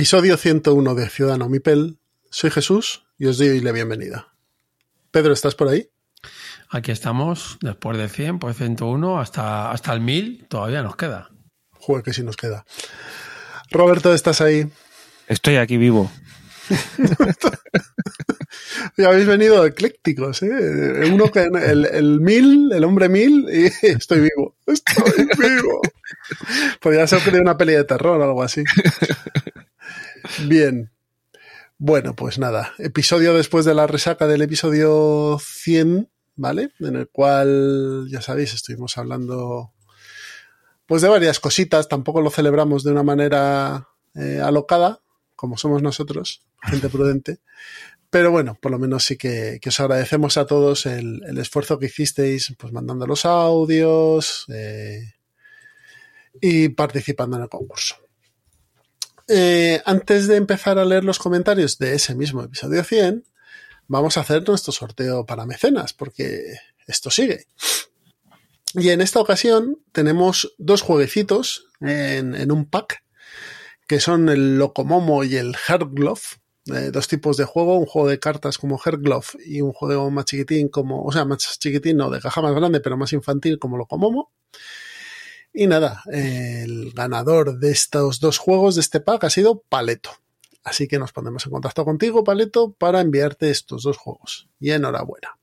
Episodio 101 de Ciudadano Mipel. Soy Jesús y os doy la bienvenida. Pedro, ¿estás por ahí? Aquí estamos, después de 100, pues 101, hasta, hasta el 1000 todavía nos queda. Joder, que sí nos queda. Roberto, ¿estás ahí? Estoy aquí vivo. ya habéis venido eclécticos, ¿eh? Uno que el, el mil, el hombre mil, y estoy vivo. Estoy vivo. Podría ser de una peli de terror o algo así. Bien, bueno, pues nada, episodio después de la resaca del episodio 100, ¿vale? En el cual, ya sabéis, estuvimos hablando pues de varias cositas, tampoco lo celebramos de una manera eh, alocada, como somos nosotros, gente prudente. Pero bueno, por lo menos sí que, os agradecemos a todos el, esfuerzo que hicisteis, pues mandando los audios eh, y participando en el concurso. Eh, antes de empezar a leer los comentarios de ese mismo episodio 100, vamos a hacer nuestro sorteo para mecenas, porque esto sigue. Y en esta ocasión tenemos dos jueguecitos en, un pack, que son el Locomomo y el Herglove, eh, dos tipos de juego, un juego de cartas como Herglove y un juego más chiquitín como, o sea, más chiquitín, no, de caja más grande, pero más infantil como Locomomo. Y nada, el ganador de estos dos juegos de este pack ha sido Paleto. Así que nos ponemos en contacto contigo, Paleto, para enviarte estos dos juegos. Y enhorabuena.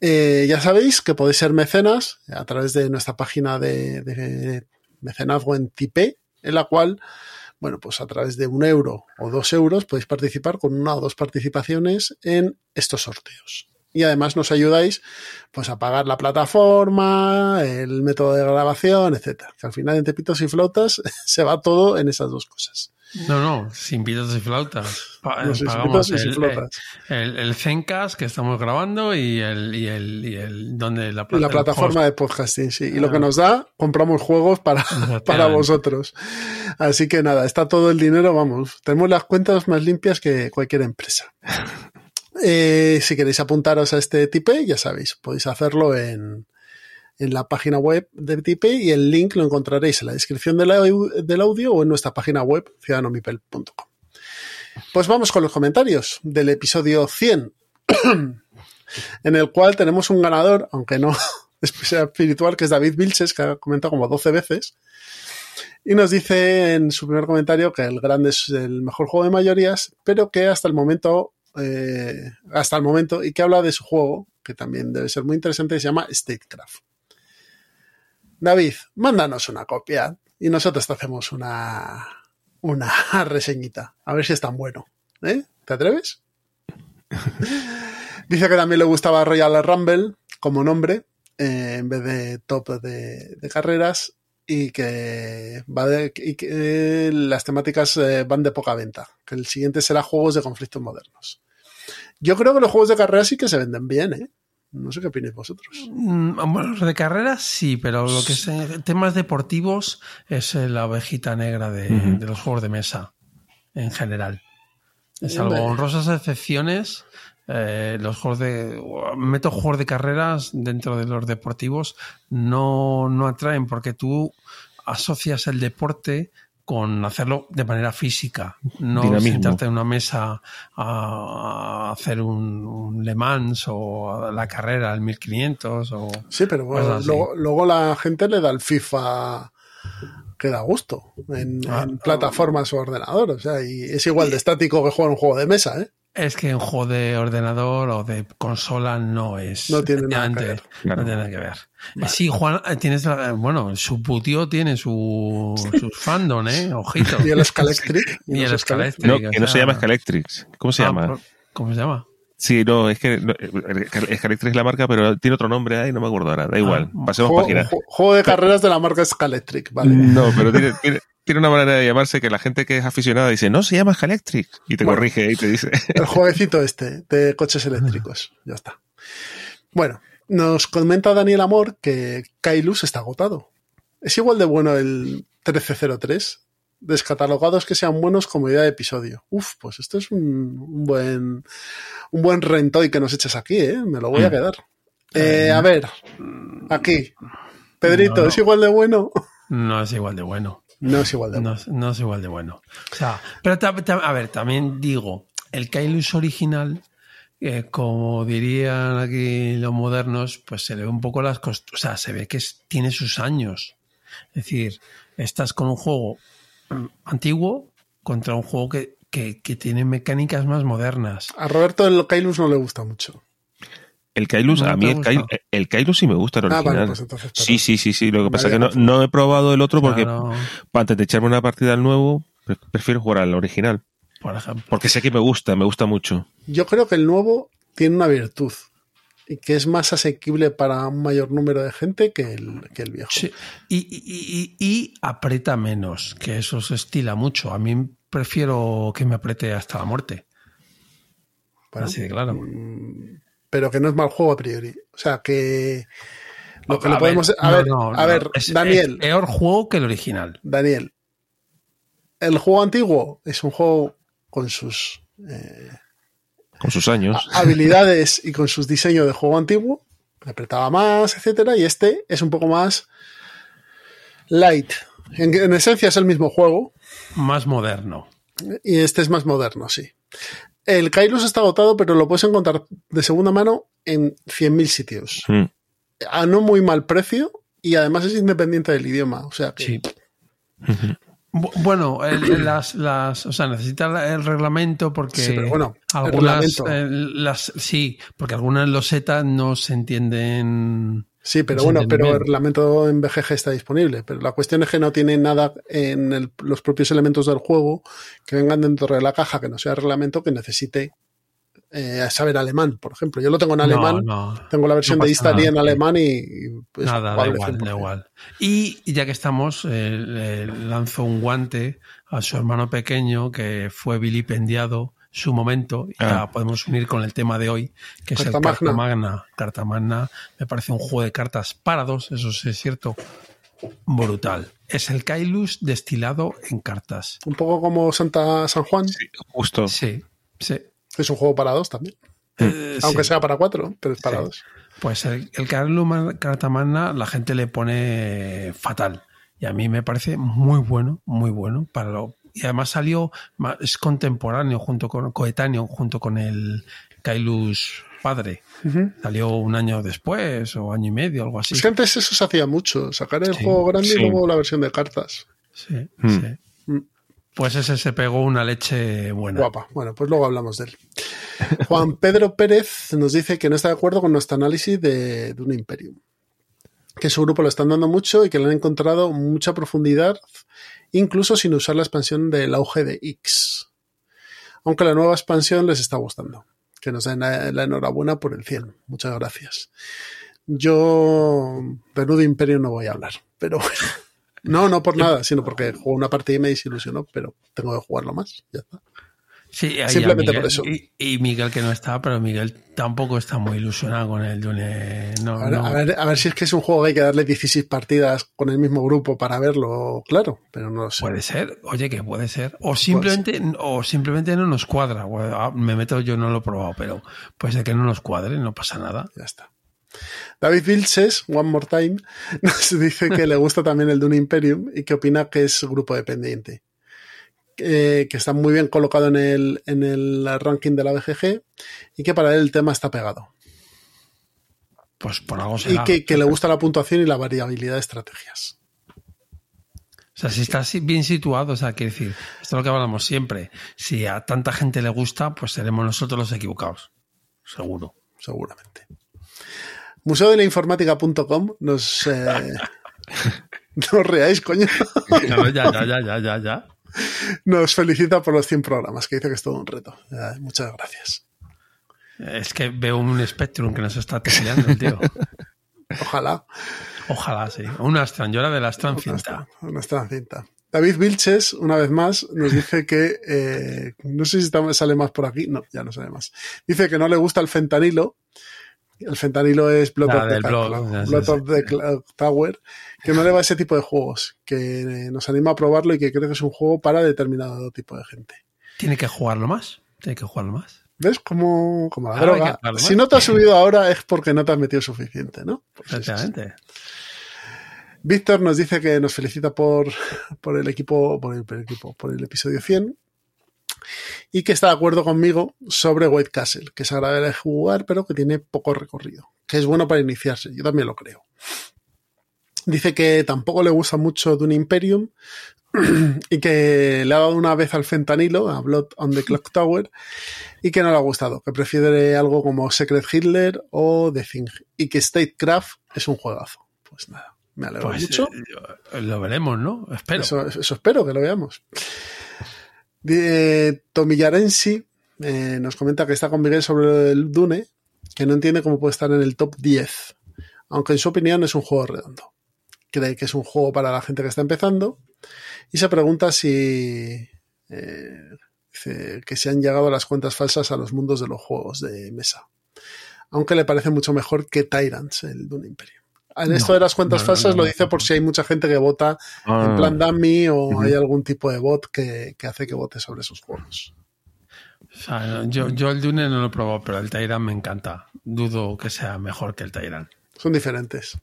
Eh, ya sabéis que podéis ser mecenas a través de nuestra página de, mecenazgo en Tipe, en la cual, bueno, pues a través de un euro o dos euros podéis participar con una o dos participaciones en estos sorteos y además nos ayudáis pues a pagar la plataforma, el método de grabación, etcétera. Que al final en Tepitos y Flautas se va todo en esas dos cosas. No, no, sin pitos y flautas. Pagamos el, y flautas. El, el, Zencast que estamos grabando y el, y el, y el donde la, la plataforma de podcasting, sí. Y lo que nos da, compramos juegos para, para vosotros. Así que nada, está todo el dinero, vamos, tenemos las cuentas más limpias que cualquier empresa. Eh, si queréis apuntaros a este Tipe, ya sabéis, podéis hacerlo en, en la página web de Tipe y el link lo encontraréis en la descripción del, audio o en nuestra página web ciudadanomipel.com. Pues vamos con los comentarios del episodio 100, en el cual tenemos un ganador, aunque no espiritual, que es David Vilches, que ha comentado como 12 veces. Y nos dice en su primer comentario que el grande es el mejor juego de mayorías, pero que hasta el momento eh, hasta el momento y que habla de su juego, que también debe ser muy interesante, se llama Statecraft. David, mándanos una copia y nosotros te hacemos una, una reseñita, a ver si es tan bueno. ¿eh? ¿Te atreves? Dice que también le gustaba Royal Rumble como nombre, eh, en vez de top de, carreras, y que, va y que las temáticas van de poca venta, que el siguiente será juegos de conflictos modernos. Yo creo que los juegos de carrera sí que se venden bien, ¿eh? No sé qué opináis vosotros. Mm, bueno, los de carrera sí, pero lo que es temas deportivos es la ovejita negra de, los juegos de mesa en general. Salvo honrosas excepciones, eh, los juegos de. Meto juegos de carreras dentro de los deportivos no, no atraen porque tú asocias el deporte con hacerlo de manera física, no sentarte en una mesa a hacer un, Le Mans o la carrera al 1500 o Sí, pero luego, la gente le da el FIFA que da gusto en, ah, plataformas o ordenador, o sea, y es igual de estático que jugar un juego de mesa, ¿eh? Es que un juego de ordenador o de consola no es. No tiene nada que ver. No tiene nada que ver. Sí, Juan, eh, tienes. la- Bueno, su putio tiene su, sus fandom, ¿eh? Ojito. Y el Scalectric. Y el Scalectric. No, que no se llama Scalectrix. ¿Cómo se Ah, llama? ¿Cómo se llama? Sí, no, es que no, Scalectrix es la marca, pero tiene otro nombre ahí, no me acuerdo ahora. Da igual, Ah, pasemos Juego, página. ju- juego de carreras de la marca Scalectric, ¿vale? No, pero tiene, tiene, tiene una manera de llamarse que la gente que es aficionada dice, no, se llama Scalectrix. Y te Bueno. corrige y te dice. El jueguecito este de coches eléctricos. Ya está. Bueno, nos comenta Daniel Amor que Kailus está agotado. Es igual de bueno el 1303. Descatalogados que sean buenos como idea de episodio. Uf, pues esto es un, un buen un buen rentoy que nos echas aquí, ¿eh? Me lo voy a Mm. quedar. Eh, a ver, aquí. Pedrito, No. ¿es igual de bueno? No es igual de bueno. No es igual de bueno. No, es- no es igual de bueno. O sea, pero a ver, también digo, el Kailus original, eh, como dirían aquí los modernos, pues se le ve un poco las costuras. O sea, se ve que es- tiene sus años. Es decir, estás con un juego antiguo contra un juego que, que- que tiene mecánicas más modernas. A Roberto el Kailus no le gusta mucho. El Kailus, No a mí el. Kailus, el Kailus sí me gusta el Ah, original. vale, pues entonces. sí, sí, sí, sí. Lo que pasa es que no, no he probado el otro porque Claro, antes de echarme una partida al nuevo, pre- prefiero jugar al original. por ejemplo. Porque sé que me gusta, me gusta mucho. Yo creo que el nuevo tiene una virtud que es más asequible para un mayor número de gente que el, que el viejo. Sí, y, y- y- y aprieta menos, que eso se estila mucho. A mí prefiero que me apriete hasta la muerte. Bueno, Así de claro. mm, pero que no es mal juego a priori. O sea, que lo que A podemos... ver, a no, ver, no, a no. ver, Es- Daniel, es peor juego que el original. Daniel. El juego antiguo es un juego con sus eh, Con sus años. habilidades y con sus diseños de juego antiguo. Apretaba más, etcétera. Y este es un poco más light. En, en esencia es el mismo juego, Más moderno. Y este es más moderno, sí. El Kailus está agotado, pero lo puedes encontrar de segunda mano en 100.000 sitios. Mm. A no muy mal precio y además es independiente del idioma. O sea que Sí. Bu- Bueno, el- las, las, o sea, necesita el reglamento porque Sí, pero bueno, algunas, eh, las, sí, porque algunas losetas no se entienden. sí, pero bueno, pero bien. el reglamento en BGG está disponible. Pero la cuestión es que no tiene nada en el- los propios elementos del juego que vengan dentro de la caja que no sea reglamento que necesite eh, saber alemán, por ejemplo. Yo lo tengo en alemán. No, no. Tengo la versión no de nada, en alemán y, y, pues, Nada, da igual, da 100%. igual. Y ya que estamos, eh, le lanzo un guante a su hermano pequeño que fue vilipendiado su momento y Ah. ya podemos unir con el tema de hoy, que es el Magna. Carta Magna. Carta Magna me parece un juego de cartas para dos, eso sí es cierto, brutal. Es el Kailus destilado en cartas. Un poco como Santa San Juan, Sí, justo. Sí, sí. Es un juego para dos también. Eh, Aunque sí. sea para cuatro, pero es para Sí. dos. Pues el, el Carlos Man- Carta Magna la gente le pone fatal. Y a mí me parece muy bueno, muy bueno. Para lo, y además salió, es contemporáneo, junto con, coetáneo, junto con el Kailus padre. Salió un año después o año y medio, algo así. Es que antes eso se hacía mucho, sacar el Sí, juego grande sí. y luego la versión de cartas. Sí, Mm. sí. Pues ese se pegó una leche buena. Guapa. Bueno, pues luego hablamos de él. Juan Pedro Pérez nos dice que no está de acuerdo con nuestro análisis de, de un Imperium. Que su grupo lo están dando mucho y que le han encontrado mucha profundidad, incluso sin usar la expansión del auge de X. Aunque la nueva expansión les está gustando. Que nos den la, la enhorabuena por el 100. Muchas gracias. Yo de Nudo Imperium no voy a hablar, pero bueno. No, no por nada, sino porque jugué una partida y me desilusionó, pero tengo que jugarlo más. Ya está. Sí, Simplemente Miguel- por eso. Y, y Miguel que no está, pero Miguel tampoco está muy ilusionado con el Dune. No, A ver, no. a, ver, a ver si es que es un juego que hay que darle 16 partidas con el mismo grupo para verlo, claro, pero no lo sé. Puede ser, oye, que puede ser. O simplemente, o simplemente no nos cuadra. Ah, Me meto, yo no lo he probado, pero puede ser que no nos cuadre, no pasa nada. Ya está. David Vilches, One More Time, nos dice que le gusta también el Dune Imperium y que opina que es grupo dependiente. Eh, que está muy bien colocado en el, en el ranking de la BGG y que para él el tema está pegado. Pues por algo Y será. que, que le gusta la puntuación y la variabilidad de estrategias. O sea, si estás bien situado, o sea, quiere decir, esto es lo que hablamos siempre. Si a tanta gente le gusta, pues seremos nosotros los equivocados. Seguro. Seguramente. Museo de la Informática.com nos. Eh, no os reáis, coño. No, ya, ya, ya, ya, ya, ya. Nos felicita por los 100 programas, que dice que es todo un reto. Eh, muchas gracias. Es que veo un Spectrum que nos está tecleando el tío. Ojalá. Ojalá, sí. Una Astran, yo era de la Astran cinta. Una Astran cinta. David Vilches, una vez más, nos dice que, eh, no sé si está- sale más por aquí, no, ya no sale más. Dice que no le gusta el fentanilo. El fentanilo es Blood Ah, of the, blog, Blood sí. of the Tower, que no le va ese tipo de juegos, que eh, nos anima a probarlo y que cree que es un juego para determinado tipo de gente. Tiene que jugarlo más. Tiene que jugarlo más. ¿Ves? Como, como la Si no te has subido ahora es porque no te has metido suficiente, ¿no? Pues. Efectivamente. Víctor nos dice que nos felicita por, por el equipo, por el, por el equipo, por el episodio 100 y que está de acuerdo conmigo sobre White Castle, que es agradable de jugar, pero que tiene poco recorrido, que es bueno para iniciarse. Yo también lo creo. Dice que tampoco le gusta mucho Dune Imperium y que le ha dado una vez al fentanilo, a Blood on the Clock Tower, y que no le ha gustado, que prefiere algo como Secret Hitler o The Thing, y que Statecraft es un juegazo. Pues nada, me alegro Pues mucho. eh, lo veremos, ¿no? Espero. Eso, eso espero que lo veamos. De Tomillarensi eh, nos comenta que está con Miguel sobre el Dune, que no entiende cómo puede estar en el top 10, aunque en su opinión es un juego redondo. Cree que es un juego para la gente que está empezando y se pregunta si eh, dice que se han llegado las cuentas falsas a los mundos de los juegos de mesa. Aunque le parece mucho mejor que Tyrants, el Dune Imperium. En esto No, de las cuentas no, falsas no, lo dice por si hay mucha gente que vota en Ah, plan dummy o hay algún tipo de bot que, que hace que vote sobre esos juegos. O sea, no, yo, yo el Dune no lo he probado, pero el Tyrant me encanta. Dudo que sea mejor que el Tyrant. Son diferentes.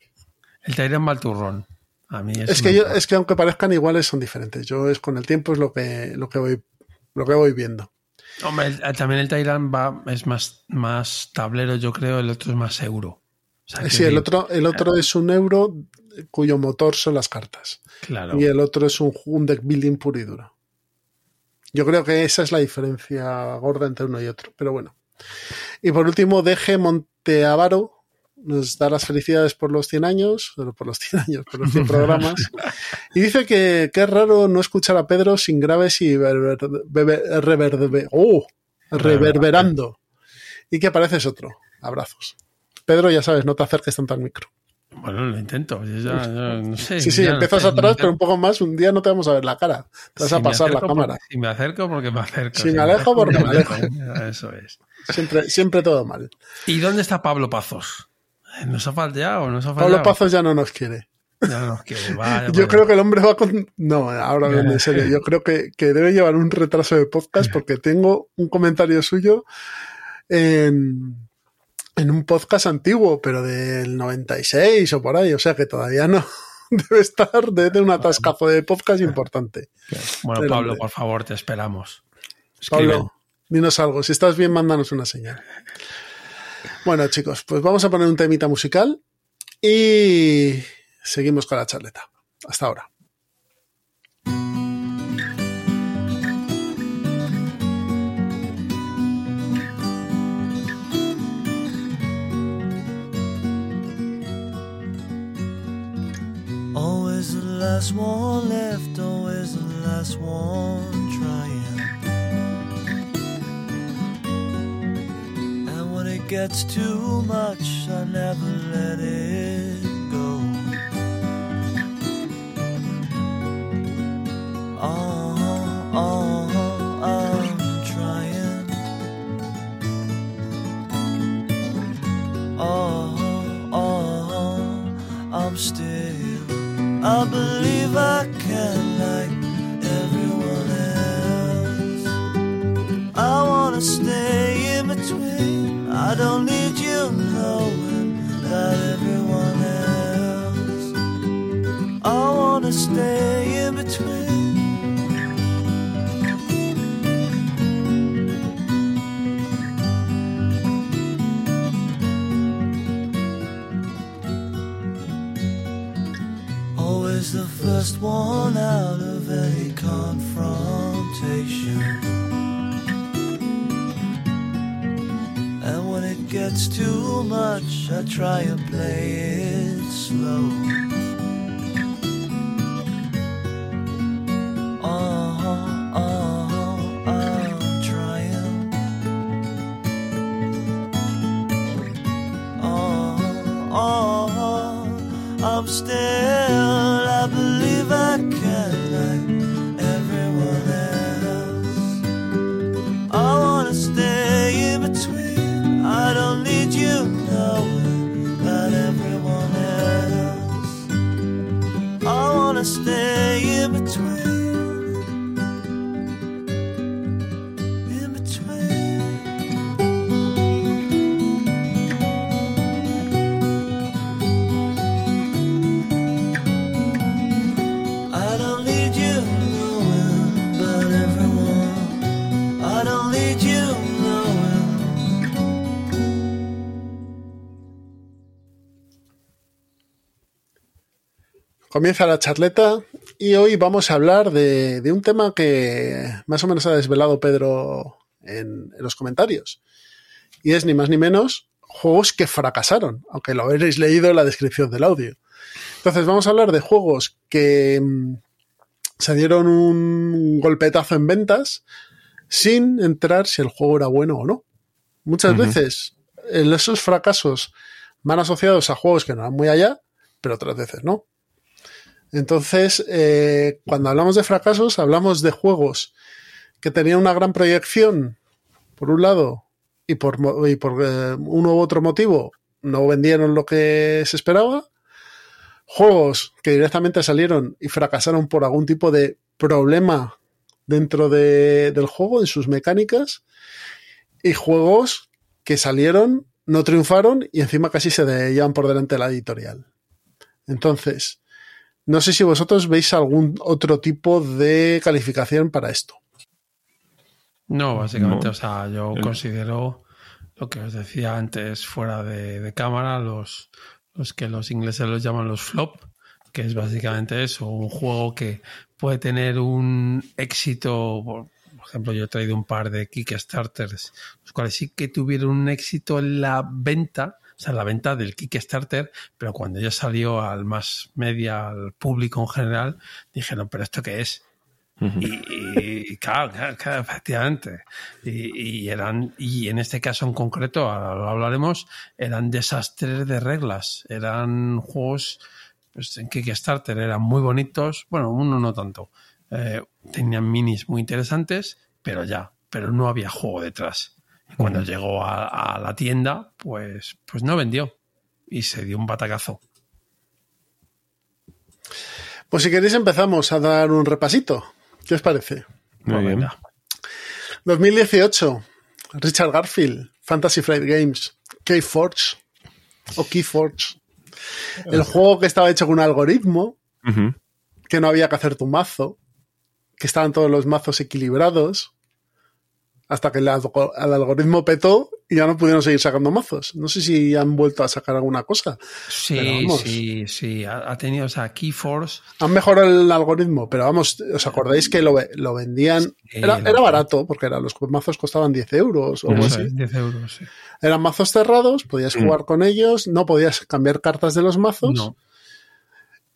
El Tyrant va al turrón. A mí Es que, yo, es que aunque parezcan iguales, son diferentes. Yo es con el tiempo es lo que, lo que voy, lo que voy viendo. Hombre, el- también el Tyrant va, es más, más tablero, yo creo, el otro es más euro. O sea, Sí, el otro, el otro es un euro cuyo motor son las cartas. Claro. Y el otro es un, un deck building puro y duro. Yo creo que esa es la diferencia gorda entre uno y otro. Pero bueno. Y por último, DG Monteavaro nos da las felicidades por los 100 años, por los 100 años, por los 100 programas. Y dice que, que es raro no escuchar a Pedro sin graves y ¡oh! reverberando. Y que pareces otro. Abrazos. Pedro, ya sabes, no te acerques tanto al micro. Bueno, lo intento. Yo ya- yo no sé, Sí, sí, no empiezas sé, atrás, pero un poco más. Un día no te vamos a ver la cara. Te vas Si a pasar la cámara. porque- si me acerco, porque me acerco. Si me alejo, porque me alejo. Eso es. Siempre, siempre todo mal. ¿Y dónde está Pablo Pazos? ¿Nos ha faltado? ¿Nos ha fallado? Pablo Pazos ya no nos quiere. Ya no nos quiere. Yo creo que el hombre va con. No, ahora hablando en serio. Yo creo que, que debe llevar un retraso de podcast porque tengo un comentario suyo en, en un podcast antiguo, pero del 96 o por ahí. O sea que todavía no. Debe estar desde un atascazo de podcast importante. Bueno, Pablo, por favor, te esperamos. Escribe. Pablo, dinos algo. Si estás bien, mándanos una señal. Bueno, chicos, pues vamos a poner un temita musical y seguimos con la charleta. Hasta ahora. Last one left, always the last one trying. And when it gets too much, I never let it go. Oh, oh, I'm trying. Oh, oh, I'm still. I believe I can like everyone else. I wanna stay in between. I don't need you knowing that everyone else. I wanna stay just worn out of any confrontation. And when it gets too much, I try and play it slow. Comienza la charleta y hoy vamos a hablar de, de un tema que más o menos ha desvelado Pedro en, en los comentarios. Y es ni más ni menos juegos que fracasaron, aunque lo habréis leído en la descripción del audio. Entonces vamos a hablar de juegos que mm, se dieron un golpetazo en ventas sin entrar si el juego era bueno o no. Muchas veces el- esos fracasos van asociados a juegos que no van muy allá, pero otras veces no. Entonces, eh, cuando hablamos de fracasos, hablamos de juegos que tenían una gran proyección, por un lado, y por, y por eh, uno u otro motivo no vendieron lo que se esperaba. Juegos que directamente salieron y fracasaron por algún tipo de problema dentro de- del juego, en sus mecánicas. Y juegos que salieron, no triunfaron y encima casi se llevan por delante la editorial. Entonces, no sé si vosotros veis algún otro tipo de calificación para esto. No, básicamente, No. o sea, yo El- considero lo que os decía antes fuera de, de cámara, los, los que los ingleses los llaman los flop, que es básicamente eso, un juego que puede tener un éxito, por por ejemplo, yo he traído un par de Kickstarters, los cuales sí que tuvieron un éxito en la venta, o sea, la venta del Kickstarter, pero cuando ya salió al más media, al público en general, dijeron, pero ¿esto qué es? Y, y claro, claro, claro, efectivamente. Y, y eran, y en este caso en concreto, ahora lo hablaremos, eran desastres de reglas. Eran juegos pues, en Kickstarter, eran muy bonitos. Bueno, uno no tanto. Eh, tenían minis muy interesantes, pero ya, pero no había juego detrás. Cuando llegó a, a la tienda, pues, pues no vendió. Y se dio un batacazo. Pues si queréis empezamos a dar un repasito. ¿Qué os parece? Muy Pues bien. venga. 2018, Richard Garfield, Fantasy Flight Games, Keyforge o Keyforge. El juego que estaba hecho con un algoritmo, que no había que hacer tu mazo, que estaban todos los mazos equilibrados, hasta que el, algo- el algoritmo petó y ya no pudieron seguir sacando mazos. No sé si han vuelto a sacar alguna cosa. Sí, vamos. sí, sí. Ha, ha tenido, o sea, Keyforce Han mejorado el algoritmo, pero vamos, ¿os acordáis que lo, lo vendían? Era, lo- era barato, porque era, los mazos costaban 10 euros o algo así. es, 10 euros, sí. Eran mazos cerrados, podías Mm. jugar con ellos, no podías cambiar cartas de los mazos No,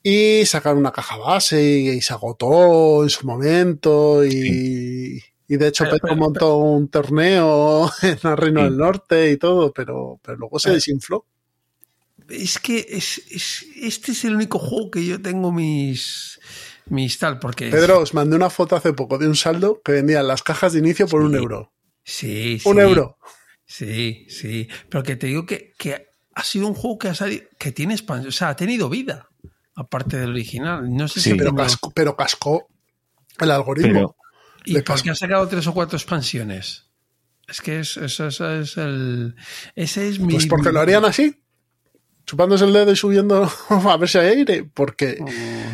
y sacar una caja base y, y se agotó en su momento y, y de hecho Pero- Petro pero- montó un torneo en el Reino Sí. del Norte y todo, pero, pero luego se Pero- desinfló. es que es, es- este es el único juego que yo tengo mis, mis tal, porque... Pedro, os mandé una foto hace poco de un saldo que vendían las cajas de inicio por Sí. un euro. Sí, sí. Un euro. Sí, sí. Pero que te digo que, que ha sido un juego que ha salido, que tiene expansión, o sea, ha tenido vida, aparte del original. No sé Sí. si Pero, tengo- cascó, pero cascó el algoritmo. ¿Y le por casco. qué ha sacado tres o cuatro expansiones? Es que es, eso, eso es el. Ese es mi. Pues porque lo harían así, chupándose el dedo y subiendo a ver si hay aire. Porque,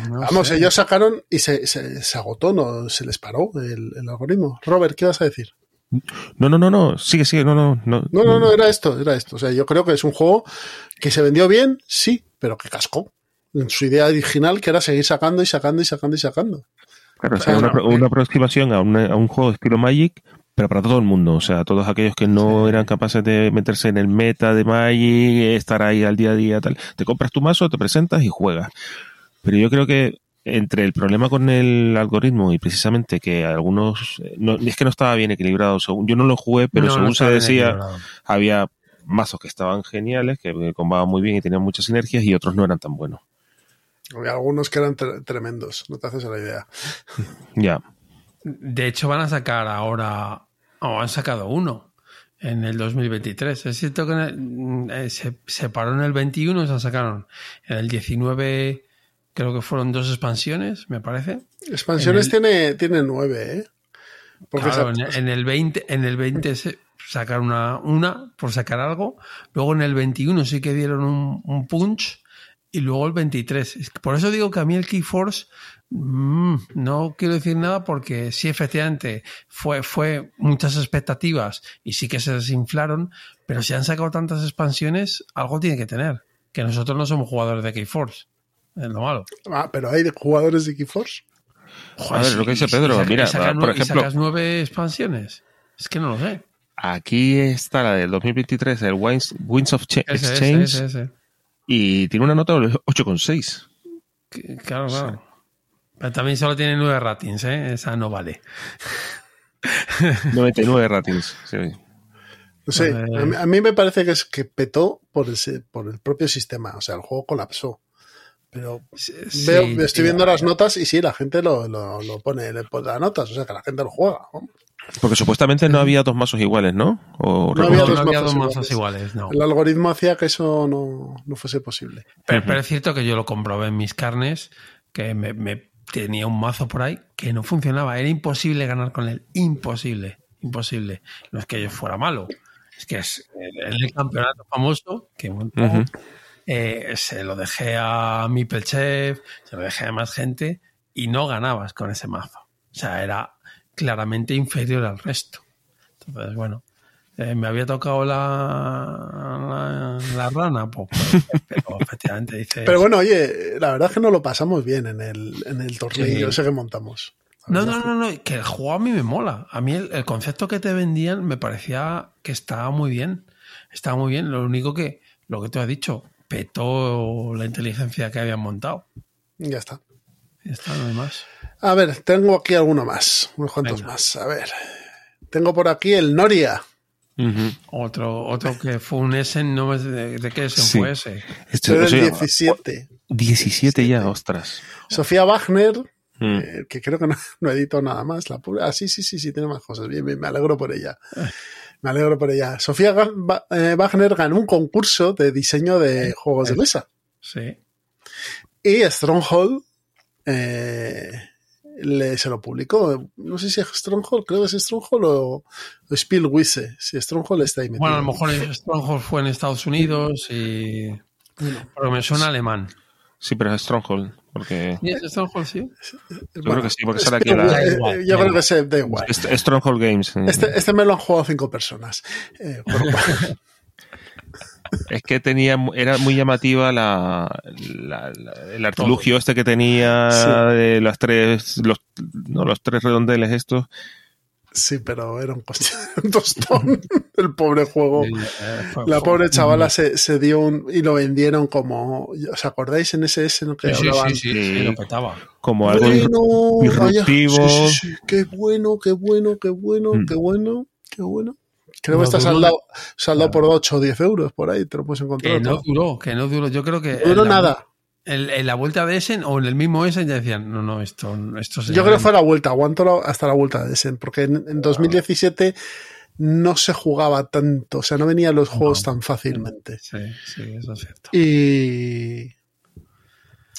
no vamos, sé. ellos sacaron y se, se, se agotó, no se les paró el, el algoritmo. Robert, ¿qué vas a decir? No, no, no, no. Sigue, sigue. No, no, no. No, no, no, era esto, era esto. O sea, yo creo que es un juego que se vendió bien, sí, pero que cascó. En su idea original, que era seguir sacando y sacando y sacando y sacando. Claro, o sea, una, una aproximación a, una- a un juego de estilo Magic, pero para todo el mundo, o sea, todos aquellos que no eran capaces de meterse en el meta de Magic, estar ahí al día a día, tal. Te compras tu mazo, te presentas y juegas. Pero yo creo que entre el problema con el algoritmo y precisamente que algunos eh, no, es que no estaba bien equilibrado según yo no lo jugué pero No, según se decía había mazos que estaban geniales que combaban muy bien y tenían muchas sinergias y otros no eran tan buenos Había algunos que eran tre- tremendos, no te haces a la idea. ya De hecho, van a sacar ahora, o han sacado uno en el 2023. Es cierto que el- eh, se, se paró en el 21 y se sacaron en el 19, creo que fueron dos expansiones, me parece. Expansiones En tiene, tiene nueve, ¿eh? Porque Claro, en, en el 20, en el 20 se sacaron una, una por sacar algo. Luego en el 21 sí que dieron un, un punch. Y luego el 23. Es que Por eso digo que a mí el Keyforce mm, no quiero decir nada porque sí, efectivamente, fue, fue muchas expectativas y sí que se desinflaron, pero si han sacado tantas expansiones, algo tiene que tener. Que nosotros no somos jugadores de Keyforce. Es lo malo. Ah, pero hay jugadores de Keyforce. a ver lo que dice Pedro saca- mira y sacas por ejemplo sacas nueve expansiones. Es que no lo sé. aquí está la del 2023 el Winds, Winds of Ese, ese, Exchange ese, ese. Y tiene una nota de 8,6 Que- Claro, claro. Pero también solo tiene nueve ratings, ¿eh? Esa no vale. 99 ratings sí. No sé, Eh. a mí, a mí me parece que es que petó por el, por el propio sistema. O sea, el juego colapsó. Pero Sí, veo, sí, estoy viendo las notas y sí, la gente lo, lo, lo pone, le pone las notas. O sea, que la gente lo juega. ¿no? Porque supuestamente no había dos mazos iguales ¿no? O No había no dos había mazos dos mazos iguales. iguales, no. El algoritmo hacía que eso no, no fuese posible. Pero, pero es cierto que yo lo comprobé en mis carnes, que me, me tenía un mazo por ahí que no funcionaba. Era imposible ganar con él. Imposible. Imposible. No es que yo fuera malo. Es que es en el campeonato famoso que montó, eh, se lo dejé a mi Chef, se lo dejé a más gente y no ganabas con ese mazo. O sea, era claramente inferior al resto. Entonces, bueno, eh, me había tocado la, la, la rana, pues, pues, pero efectivamente dice... Pero bueno, oye, la verdad es que no lo pasamos bien en el, en el torneo ese que montamos. No, no, no, no, que el juego a mí me mola. A mí el, el concepto que te vendían me parecía que estaba muy bien. Estaba muy bien. Lo único que, lo que tú has dicho, petó la inteligencia que habían montado. Ya está. Ya está, no hay más. A ver, tengo aquí alguno más, unos cuantos Venga. más. A ver. Tengo por aquí el Noria. Otro, otro que fue un Essen, no es de, de qué Essen Sí. fue ese. Pero el sea, 17. 17 ya, ostras. Sofía Wagner, Mm. eh, que creo que no, no editó nada más. La pobre- Ah, sí, sí, sí, sí, tiene más cosas. Bien, bien, me alegro por ella. Me alegro por ella. Sofía Ba- eh, Wagner ganó un concurso de diseño de juegos de mesa. Sí. Y Stronghold eh, le, se lo publicó. No sé si es Stronghold, creo que es Stronghold o, o Spielwisse. Si Stronghold está ahí metido. Bueno, a lo mejor Stronghold fue en Estados Unidos y. Pero me suena alemán. Sí, pero es Stronghold, porque ¿Y es Stronghold, sí? yo creo que sí, porque sale aquí la... Spielwisse, Da igual, eh, yo creo que se da igual. Stronghold Games. eh. Este, este me lo han jugado cinco personas. Eh, por Es que tenía, era muy llamativa la, la- la- el artilugio este que tenía Sí. de las tres, los, no, los tres redondeles estos. sí, pero era un, coche- tostón. El pobre juego. Eh, La pobre chavala se, se dio un. y lo vendieron como. ¿Os acordáis en ese S en el que Sí, sí, hablaban? sí, sí, sí, lo petaba. Como algo Bueno, disruptivo. sí, sí, sí, qué bueno, qué bueno, qué bueno, Mm. qué bueno, qué bueno. Creo No que está duró- saldado, saldado por 8 o 10 euros por ahí, te lo puedes encontrar. Que no todo. duró, que no duró. Yo creo que. Duró en la- nada. En, en la vuelta de Essen o en el mismo Essen ya decían, no, no, esto, esto se Yo creo que fue la vuelta, aguanto la- hasta la vuelta de Essen, porque en, en 2017 no se jugaba tanto, o sea, no venían los juegos tan fácilmente. Sí, sí, eso es cierto. Y,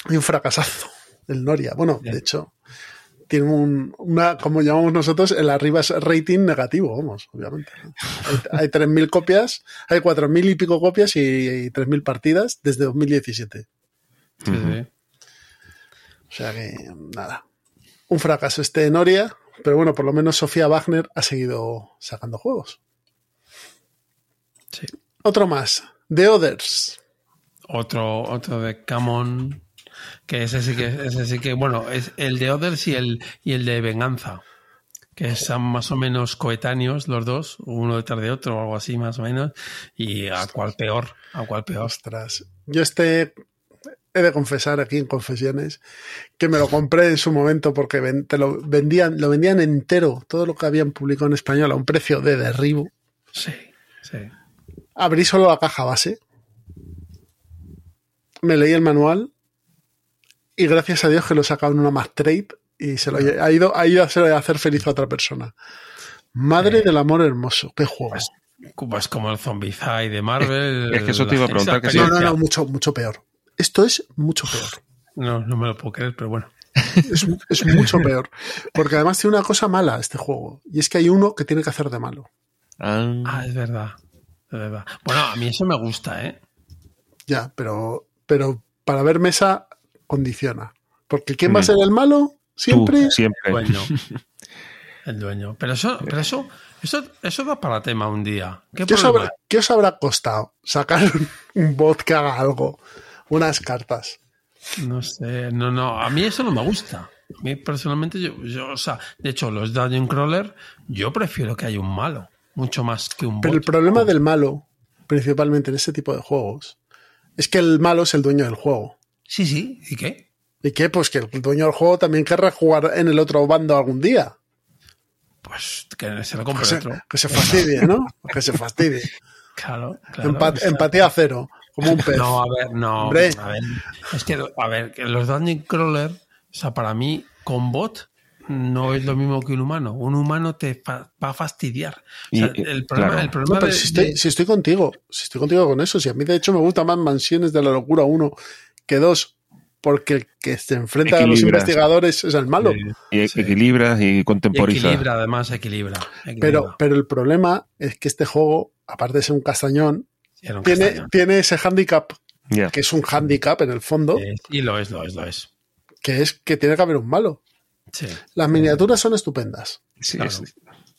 y un fracasazo, el Noria. Bueno, de hecho, tiene un, una, como llamamos nosotros, el arriba es rating negativo, vamos, obviamente. Hay, hay 3.000 copias, hay 4.000 y pico copias y, y 3.000 partidas desde 2017. Sí, sí. O sea que, nada. Un fracaso este Noria, pero bueno, por lo menos Sofía Wagner ha seguido sacando juegos. Sí. Otro más, The Others. Otro, otro de Camon, que ese sí que, ese sí que, bueno, es el de Others y el, y el de Venganza. que son más o menos coetáneos los dos, uno detrás de otro o algo así más o menos, y a cuál peor, a cuál peor. Ostras. Yo este he de confesar aquí en confesiones que me lo compré en su momento porque te lo vendían, lo vendían entero, todo lo que habían publicado en español a un precio de derribo. Sí, sí. Abrí solo la caja base. Me leí el manual y gracias a Dios que lo sacaron en una más trade y se lo ha ido, ha ido a hacer, a hacer feliz a otra persona. Madre del amor hermoso, qué juego. Pues, Pues como el Zombicide de Marvel. Es que eso te iba a preguntar, que no, no, no, mucho, mucho peor. Esto es mucho peor. No, no me lo puedo creer, pero bueno. Es, es mucho peor. Porque además tiene una cosa mala este juego. Y es que hay uno que tiene que hacer de malo. Ah, Ah, es verdad. Es verdad. Bueno, a mí eso me gusta, ¿eh? Ya, pero, pero para ver mesa condiciona. Porque ¿quién va a Mm. ser el malo? Siempre. tú, siempre. Dueño. El dueño. Pero eso, pero eso, eso, eso da para tema un día. ¿Qué, ¿Qué os, habrá, qué os habrá costado sacar un, bot que haga algo? Unas cartas. No sé, no, no. A mí eso no me gusta. A mí personalmente, yo, yo, o sea, de hecho, los Dungeon Crawler, yo prefiero que haya un malo, mucho más que un Pero el problema del malo, principalmente en este tipo de juegos, es que el malo es el dueño del juego. Sí, sí. ¿Y qué? ¿Y qué? Pues que el dueño del juego también querrá jugar en el otro bando algún día. Pues que se lo compre otro. que se fastidie, ¿no? Que se fastidie. Claro, claro. Empa- o sea, empatía cero, como un pez. No, a ver, no. Hombre. A ver, es que, a ver, que los Dungeon Crawler, o sea, para mí, con bot no es lo mismo que un humano. Un humano te fa- va a fastidiar. O sea, Y, eh, el problema, claro. el problema No, pero de- si estoy, de- si estoy contigo, si estoy contigo con eso, si a mí de hecho me gusta más Mansiones de la Locura 1 que 2, porque el que se enfrenta a los investigadores es el malo. Y Sí. equilibras y contemporiza. equilibra, además, equilibra. equilibra. Pero, pero el problema es que este juego, aparte de ser un castañón, Sí, era un tiene, castañón. tiene ese handicap, que es un handicap en el fondo, Eh, y lo es, lo es, lo es. que es que tiene que haber un malo. Sí. Las miniaturas son estupendas. Sí, Claro. es-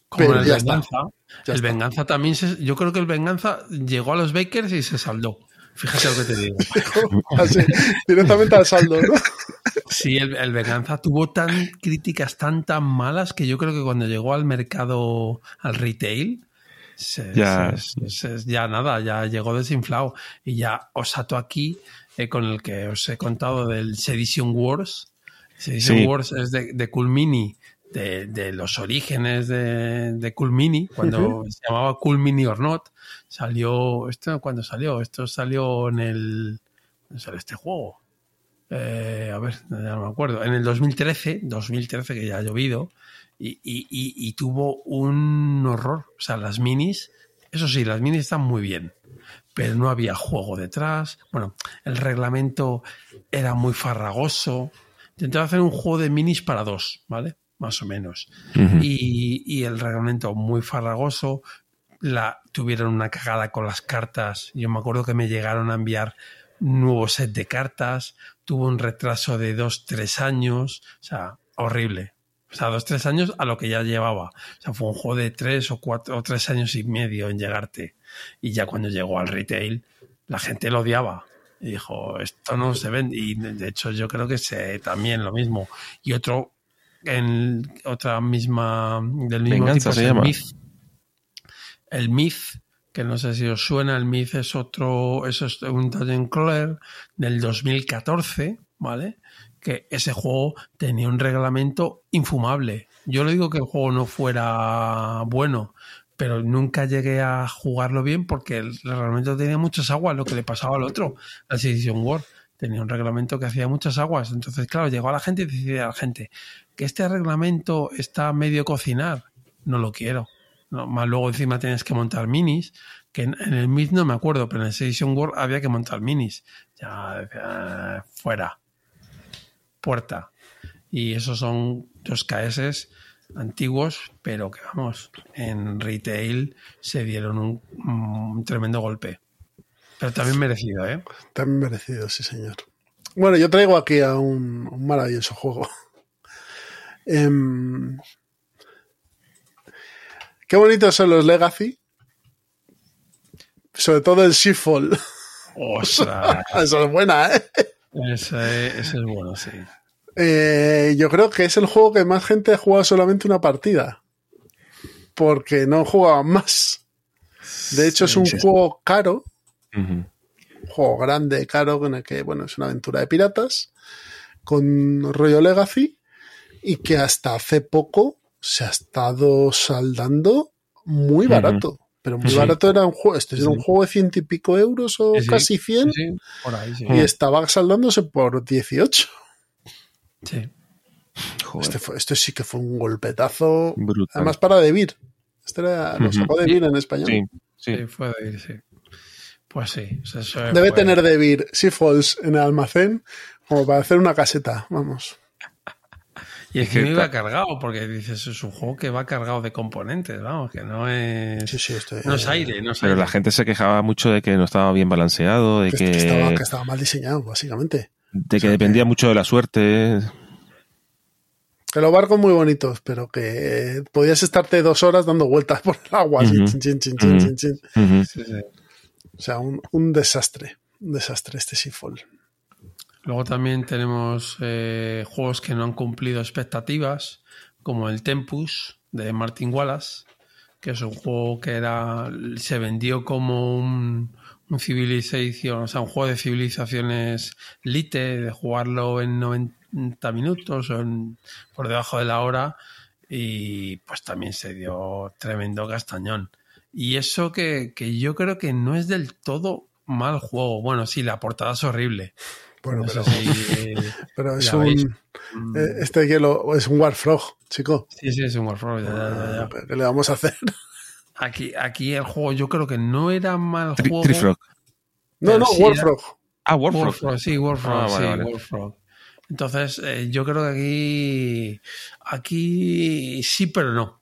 Como Pero el ya está. Venganza. Ya el está. Venganza también se, yo creo que el Venganza llegó a los Bakers y se saldó. Fíjate lo que te digo. Así, directamente al saldo, ¿no? Sí, el, el Venganza tuvo tan críticas tan tan malas que yo creo que cuando llegó al mercado, al retail, se- Ya. se- se- ya nada, ya llegó desinflado. Y ya os ato aquí eh, con el que os he contado del Sedition Wars. Sedition Sí. Wars es de, de Cool Mini, de, de los orígenes de, de Cool Mini, cuando se llamaba Cool Mini or Not. Salió, ¿esto cuándo salió? Esto salió en el... ¿Dónde salió este juego? Eh, a ver, ya no me acuerdo. En el 2013, 2013 que ya ha llovido, y, y- y- y tuvo un horror. O sea, las minis, eso sí, las minis están muy bien, pero no había juego detrás. Bueno, el reglamento era muy farragoso. Intentaba hacer un juego de minis para dos, ¿vale? Más o menos. Y el reglamento muy farragoso. La, tuvieron una cagada con las cartas. Yo me acuerdo que me llegaron a enviar un nuevo set de cartas. Tuvo un retraso de dos, tres años. O sea, horrible. O sea, dos, tres años a lo que ya llevaba. O sea, fue un juego de tres o cuatro o tres años y medio en llegarte. Y ya cuando llegó al retail, la gente lo odiaba. Y dijo, esto no se vende. Y de hecho, yo creo que se, también lo mismo. Y otro, en otra misma, del mismo Venganza tipo, se llama. Myth. El Myth, que no sé si os suena, el Myth es otro, es un Dungeon Crawler del 2014, ¿vale? Que ese juego tenía un reglamento infumable. Yo no digo que el juego no fuera bueno, pero nunca llegué a jugarlo bien porque el reglamento tenía muchas aguas, lo que le pasaba al otro, la Sedition War. Tenía un reglamento que hacía muchas aguas. Entonces, claro, llegó a la gente y decía a la gente que este reglamento está medio cocinar. No lo quiero. No, más luego encima tienes que montar minis, que en, el MIT no me acuerdo, pero en el Sedition World había que montar minis. Ya, fuera. Puerta. Y esos son dos KS antiguos, pero que vamos, en retail se dieron un, tremendo golpe. Pero también merecido, ¿eh? También merecido, sí, señor. Bueno, yo traigo aquí a un, un maravilloso juego. Em, qué bonitos son los Legacy. Sobre todo el Seafall. Ostras, Eso es buena, ¿eh? ese, ese es bueno, sí. Eh, Yo creo que es el juego que más gente ha jugado solamente una partida. porque no jugaban más. De hecho, es un Sí. juego caro, un juego grande, caro, en el que, bueno, es una aventura de piratas con rollo Legacy y que hasta hace poco se ha estado saldando muy barato. Pero muy Sí. barato era un juego, este era un juego de ciento y pico euros o Sí, casi 100 Sí, sí, por ahí, sí. y estaba saldándose por 18. Sí. Joder, Este, fue, este sí que fue un golpetazo. brutal. Además para Debir. Este era, nos Ujú. tocó Debir en español. sí, sí. Sí, fue de ir, sí. Pues sí. Debe fue- tener Debir Seafalls en el almacén como para hacer una caseta. Vamos. Y es que no que iba cargado, porque dices, es un juego que va cargado de componentes, vamos, que no es. Sí, sí, este, No es aire, no es Pero aire. la gente se quejaba mucho de que no estaba bien balanceado, de que, que, estaba, que estaba mal diseñado, básicamente. de que dependía mucho de la suerte. Que los barcos muy bonitos, pero que podías estarte dos horas dando vueltas por el agua. O sea, un, un desastre. Un desastre este Seafall. Luego también tenemos eh, juegos que no han cumplido expectativas, como el Tempus de Martin Wallace, que es un juego que era se vendió como un, un Civilization, o sea, un juego de civilizaciones lite, de jugarlo en 90 minutos o en- por debajo de la hora, y pues también se dio tremendo castañón. Y eso que, que yo creo que no es del todo mal juego. Bueno, sí, la portada es horrible. Bueno, Eso pero, sí, eh, pero es veis. un. mm, eh, Este hielo es un Warfrog, chico. Sí, sí, es un Warfrog. ya, ya, ya, ya. ¿Qué le vamos a hacer? Aquí, aquí el juego yo creo que no era mal Tri- juego. Trifrog. No, no, sí, Warfrog. Ah, Warfrog. Warfrog, sí, Warfrog, Ah, vale, sí, vale. Warfrog. Entonces, eh, yo creo que aquí, aquí sí, pero no.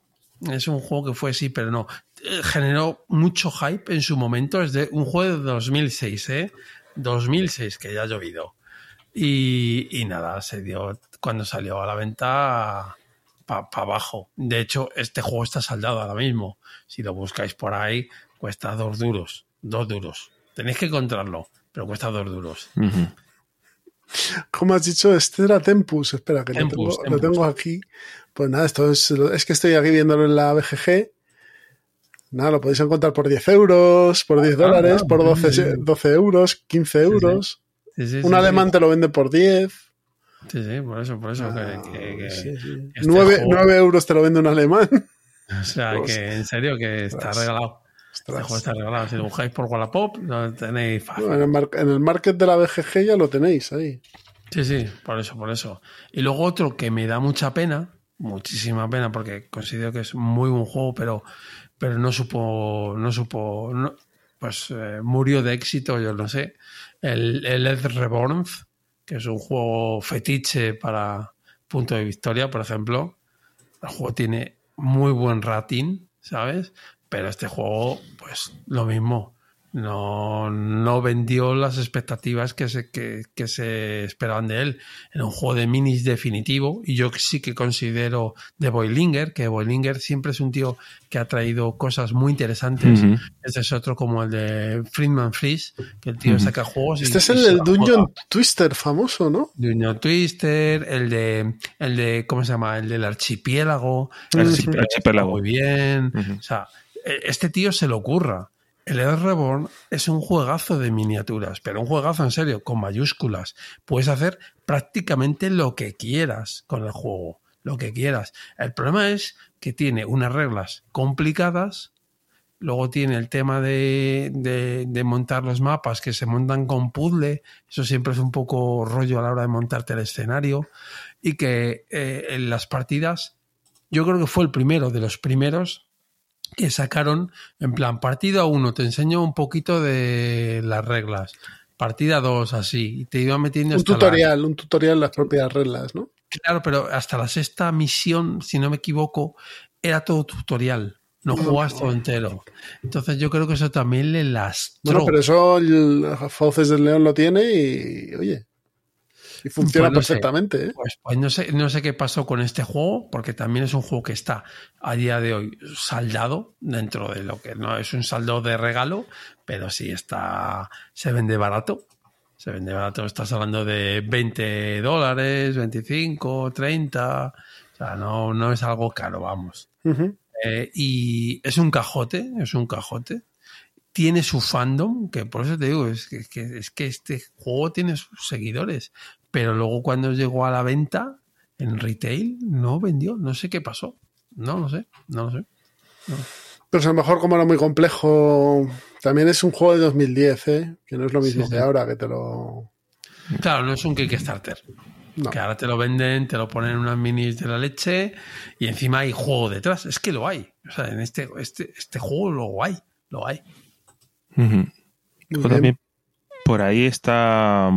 Es un juego que fue sí, pero no. Eh, generó mucho hype en su momento. Es de un juego de 2006, ¿eh? 2006, que ya ha llovido. Y, y nada, se dio cuando salió a la venta para abajo. De hecho, este juego está saldado ahora mismo. Si lo buscáis por ahí, cuesta dos duros. Dos duros. Tenéis que encontrarlo, pero cuesta dos duros. ¿Cómo has dicho? Este era Tempus. Espera, que lo, Tempus, tengo, lo Tempus. tengo aquí. Pues nada, esto es, es que estoy aquí viéndolo en la BGG. Nada, lo podéis encontrar por 10 euros, por 10 dólares, ah, por sí, 12, sí. 12 euros, 15 euros. Sí, sí, Un alemán te lo vende por 10. Sí, sí, por eso, por eso. Ah, que- que- sí, sí. este 9, juego- euros te lo vende un alemán. O sea, que en serio, que está Ostras. regalado. Este juego está regalado. Si lo buscáis por Wallapop, lo tenéis fácil. No, en, el mar- en el market de la BGG ya lo tenéis ahí. Sí, sí, por eso, por eso. Y luego otro que me da mucha pena, muchísima pena, porque considero que es muy buen juego, pero, pero no supo, no supo, no- pues eh, murió de éxito, yo no sé. El, el Ed Reborn, que es un juego fetiche para punto de victoria, por ejemplo. El juego tiene muy buen rating, ¿sabes? Pero este juego, pues lo mismo. No, no vendió las expectativas que se, que, que se esperaban de él. Era un juego de minis definitivo y yo sí que considero de Boilinger, que Boilinger siempre es un tío que ha traído cosas muy interesantes. Este es otro como el de Friedman Freeze, que el tío saca juegos. y- Este es el del Dungeon. Twister famoso, ¿no? Dungeon Twister, el de, el de, ¿cómo se llama? El del archipiélago. Archip- Este Archipiélago. Muy bien. O sea, e- este tío se le ocurra. El Ed Reborn es un juegazo de miniaturas, pero un juegazo en serio, con mayúsculas. Puedes hacer prácticamente lo que quieras con el juego, lo que quieras. El problema es que tiene unas reglas complicadas, luego tiene el tema de, de- de montar los mapas que se montan con puzzle, eso siempre es un poco rollo a la hora de montarte el escenario, y que eh, en las partidas, yo creo que fue el primero de los primeros que sacaron en plan partida 1 te enseño un poquito de las reglas. Partida 2 así y te iba metiendo Un hasta la- tutorial, un tutorial las propias reglas, ¿no? claro pero hasta la sexta misión si no me equivoco era todo tutorial no jugabas todo entero. Entonces yo creo que eso también le lastró. Bueno, pero eso el Fauces del León lo tiene y, oye, y funciona Pues no sé. perfectamente, ¿eh? Pues, pues no sé, no sé qué pasó con este juego, porque también es un juego que está a día de hoy saldado dentro de lo que no es un saldo de regalo, pero sí está, se vende barato. Se vende barato, estás hablando de 20 dólares, 25, 30. O sea, no, no es algo caro, vamos. Eh, y es un cajote, es un cajote. Tiene su fandom, que por eso te digo, es que- es que este juego tiene sus seguidores. Pero luego cuando llegó a la venta en retail, no vendió. No sé qué pasó. No lo sé, no lo sé. Pero a lo mejor como era muy complejo, también es un juego de 2010, ¿eh? que no es lo mismo Sí, que ahora, que te lo... Claro, no es un Kickstarter. No. Que ahora te lo venden, te lo ponen en unas minis de la leche y encima hay juego detrás. Es que lo hay. O sea, en este, este, este juego lo hay. Lo hay. Bien. también por ahí está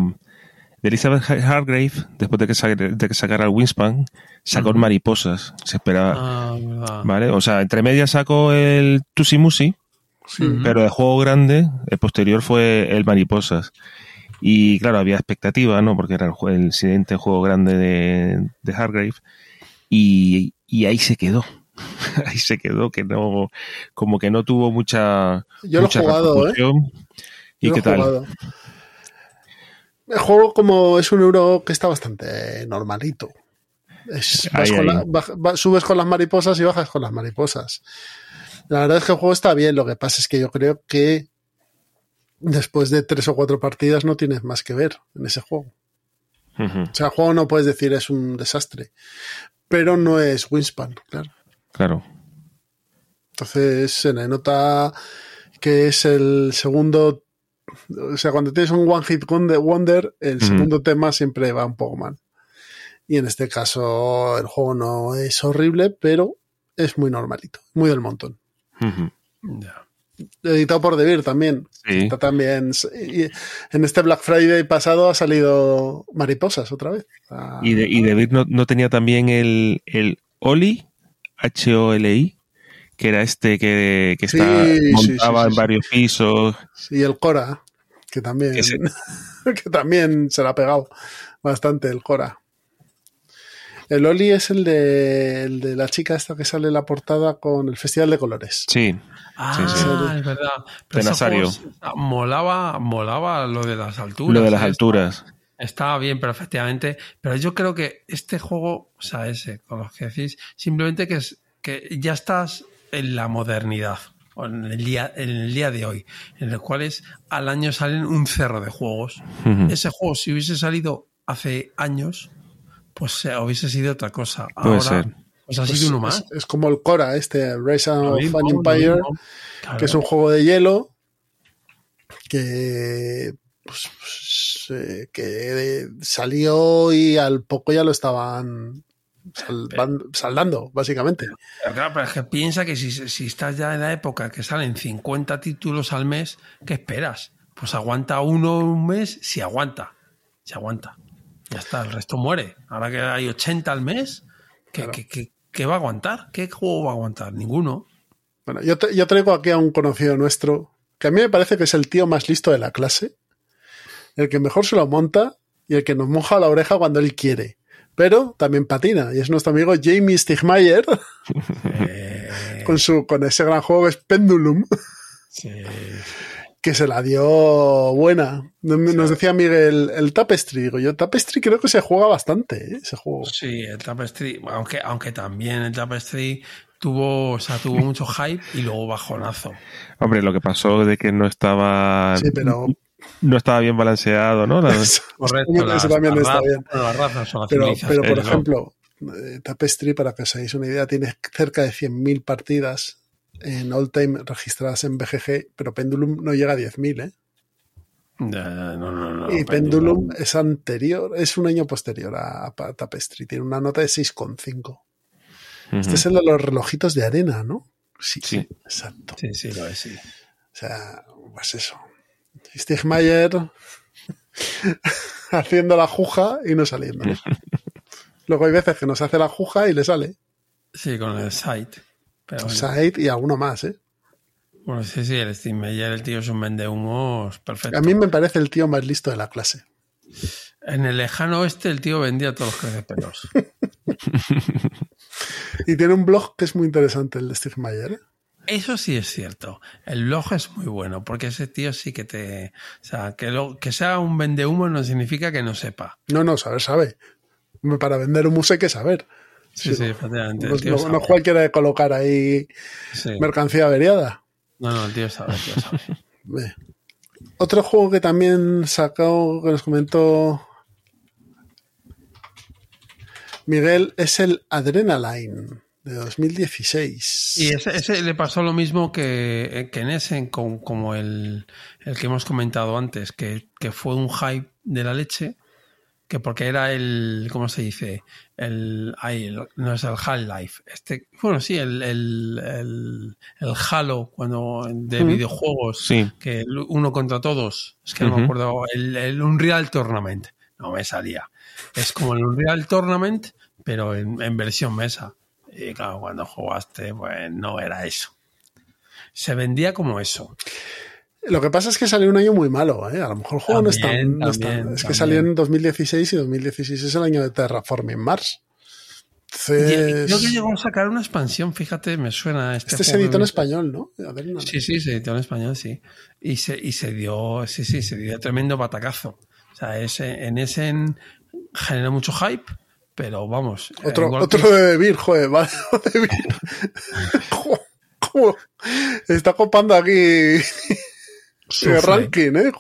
um, Elizabeth Hargrave, después de que, sa- de que sacara el Wingspan, sacó el Mariposas. Se esperaba. Ah, verdad. ¿Vale? O sea, entre medias sacó el Tusimusi, Sí. Ujú. pero de juego grande, el posterior fue el Mariposas. Y claro, había expectativa, ¿no? Porque era el, jue- el siguiente juego grande de, de Hargrave. Y, y ahí se quedó. ahí se quedó, que no, como que no tuvo mucha. Yo lo he mucha jugado, ¿eh? repercusión. ¿Y Yo lo qué he tal? jugado. El juego como es un euro que está bastante normalito. Es- Ahí, con la- subes con las mariposas y bajas con las mariposas. La verdad es que el juego está bien, lo que pasa es que yo creo que después de tres o cuatro partidas no tienes más que ver en ese juego. O sea, el juego no puedes decir es un desastre, pero no es Winspan, claro. Claro. Entonces se le nota que es el segundo. O sea, cuando tienes un One Hit Wonder- Wonder, el segundo tema siempre va un poco mal. Y en este caso, el juego no es horrible, pero es muy normalito, muy del montón. Editado por Debir también. Sí. Está también. y en este Black Friday pasado ha salido Mariposas otra vez. Ah, Y, de, y David no, no tenía también el, el Oli, H-O-L-I, que era este que, que Sí, está, sí, montaba sí, sí, en sí. varios pisos. Y el Cora, que también, Que se- que también se la ha pegado bastante el Cora. El Oli es el de, el de la chica esta que sale en la portada con el Festival de Colores. Sí, Ah, Sí, sí. es verdad. De ese Nazario. juego, ah, molaba, molaba lo de las alturas. lo de las ¿eh? alturas. Estaba bien, pero efectivamente. Pero yo creo que este juego, o sea, ese, con los que decís, simplemente que es que ya estás en la modernidad, o en el día, en el día de hoy, en el cual es, al año salen un cerro de juegos. Ese juego, si hubiese salido hace años, pues eh, hubiese sido otra cosa. Puede Ahora, ser. pues ha Pues sido uno más. es, es como el Cora, este Rise of lo Empire. Claro. que es un juego de hielo que, pues, pues, eh, que salió y al poco ya lo estaban salvan- saldando, básicamente. Pero claro, pero es que piensa que si, si estás ya en la época que salen 50 títulos al mes, ¿qué esperas? Pues aguanta uno un mes, si aguanta. Si aguanta. Ya está, el resto muere. Ahora que hay 80 al mes, ¿qué, Claro. qué- qué- qué va a aguantar? ¿Qué juego va a aguantar? Ninguno. Bueno, yo, yo traigo aquí a un conocido nuestro, que a mí me parece que es el tío más listo de la clase, el que mejor se lo monta y el que nos moja la oreja cuando él quiere. Pero también patina, y es nuestro amigo Jamie Stigmayer, Eh, con, su, con ese gran juego que es Pendulum, sí. que se la dio buena. Nos decía Miguel, el Tapestry. Digo yo, Tapestry creo que se juega bastante, ¿eh? ese juego. Sí, el Tapestry, aunque, aunque también el Tapestry tuvo, o sea, tuvo mucho hype y luego bajonazo. Hombre, lo que pasó de que no estaba Sí, pero, no estaba bien balanceado, ¿no? La- Correcto, Eso las, también las está bien. las razas pero, pero por ¿no? ejemplo, eh, Tapestry, para que os hagáis una idea, tiene cerca de 100.000 partidas en all time registradas en BGG, pero Pendulum no llega a 10.000, ¿eh? No, no, no, y Pendulum es anterior, es un año posterior a, a Tapestry, tiene una nota de 6,5. Este es el de los relojitos de arena, ¿no? Sí, Sí. exacto. Sí, sí, lo es, sí. O sea, pues eso. Stigmayer haciendo la juja y no saliendo. Luego hay veces que nos hace la juja y le sale. Sí, con el site. Pero bueno, Side y alguno más, ¿eh? bueno, sí, sí, el Steam Meyer, el tío es un vende humos perfecto. A mí me parece el tío más listo de la clase. En el lejano oeste el tío vendía todos los crecepelos. Y tiene un blog que es muy interesante, el de Stigmayer. ¿eh? Eso sí es cierto. El blog es muy bueno, porque ese tío sí que te. O sea, que, lo, que sea un vendehumo no significa que no sepa. No, no, saber sabe. Para vender un museo hay que saber. Sí, sí, efectivamente. No, cualquiera de colocar ahí Sí. mercancía averiada. No, no, el tío sabe, el tío sabe. Otro juego que también sacó, que nos comentó Miguel, es el Adrenaline de 2016. Y ese, ese le pasó lo mismo que, que en Essen, con, como el, el que hemos comentado antes, que, que fue un hype de la leche, que porque era el, ¿cómo se dice? El, ay, el- no es el Half-Life. Este, bueno, sí, el, el, el, el Halo cuando, de videojuegos, Sí. que el uno contra todos, es que no me acuerdo, el, el Unreal Tournament, no me salía. Es como el Unreal Tournament, pero en, en versión mesa. Y claro, cuando jugaste, pues no era eso. Se vendía como eso. Lo que pasa es que salió un año muy malo, ¿eh? A lo mejor el juego no está, También, Es que también. salió en 2016 y 2016 es el año de Terraforming Mars. Entonces, Creo que llegó a sacar una expansión, fíjate, me suena este. este se editó en español, ¿no? Sí, sí, se editó en español, sí. Y se, y se dio, sí, sí, se dio tremendo batacazo. O sea, ese, en ese en- generó mucho hype, pero vamos. eh, Otro, otro que- de Beer, joder, vale, de Beer. Jo, ¿Cómo? Está copando aquí el sufle, ranking, ¿eh?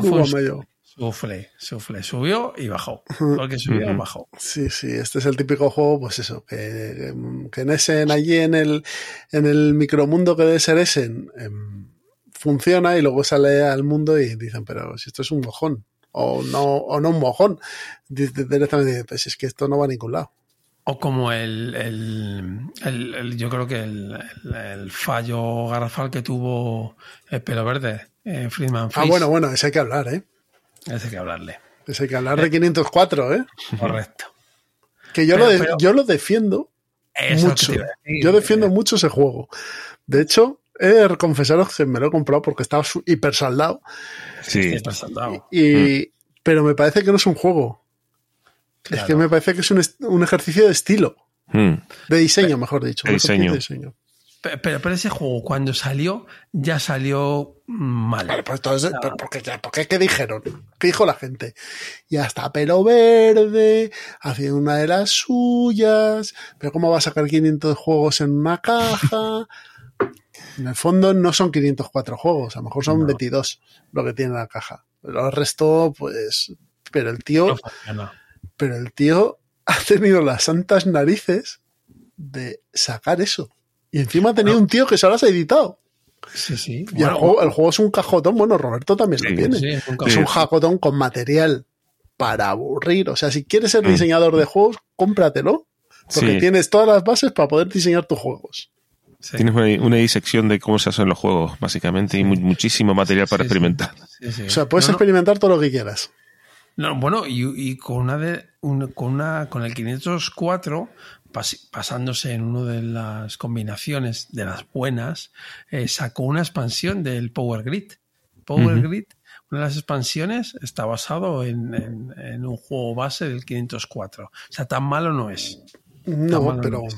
Joder, mayo. Sufle, sufle, subió y bajó. Porque subió, Ujú. bajó. Sí, sí, este es el típico juego, pues eso, que, que en ese, en allí en el, en el micromundo que debe ser ese, em, funciona y luego sale al mundo y dicen, pero si esto es un mojón, o no, o no un mojón, directamente pues es que esto no va a ningún lado. O como el, el, el- el- yo creo que el, fallo garrafal que tuvo el pelo verde, eh, Friedman Ah, bueno, bueno, ese hay que hablar, ¿eh? Ese hay que hablarle. Ese hay que hablar de 504, ¿eh? Correcto. Que yo, Pero- lo, de- pero- yo lo defiendo mucho. Yo defiendo Eh, mucho ese juego. De hecho, he de confesaros que me lo he comprado porque estaba hiper saldado. Sí. estoy pasando. Y, Pero me parece que no es un juego. Es Claro. que me parece que es un, un ejercicio de estilo. Mm. De diseño, mejor dicho. De diseño. de diseño. Pe- Pero, pero ese juego, cuando salió, ya salió mal. Vale, pues entonces, pero ¿por qué, por qué? ¿Qué dijeron? ¿Qué dijo la gente? Ya está pelo verde, haciendo una de las suyas, pero ¿cómo va a sacar 500 juegos en una caja? En el fondo no son 504 juegos, a lo mejor son No. 22 lo que tiene la caja. Pero el resto, pues... Pero el tío, No funciona. pero el tío ha tenido las santas narices de sacar eso. Y encima ha tenido un tío que se lo has editado. Sí, sí. Y el, juego, el juego es un cajotón, bueno, Roberto también Sí, lo tiene. sí, es un Es Sí. un jacotón con material para aburrir. O sea, si quieres ser Mm. diseñador de juegos, cómpratelo. Porque Sí. tienes todas las bases para poder diseñar tus juegos. Sí. Tienes una, una disección de cómo se hacen los juegos, básicamente, y mu- muchísimo material para experimentar. Sí, sí. O sea, puedes No, no, experimentar todo lo que quieras. No, bueno, y, y con una de un- con una con el 504 pas- pasándose en una de las combinaciones de las buenas, eh, sacó una expansión del Power Grid. Power. Grid, una de las expansiones está basado en, en- en un juego base del 504. O sea, tan malo no es. No, malo pero no es.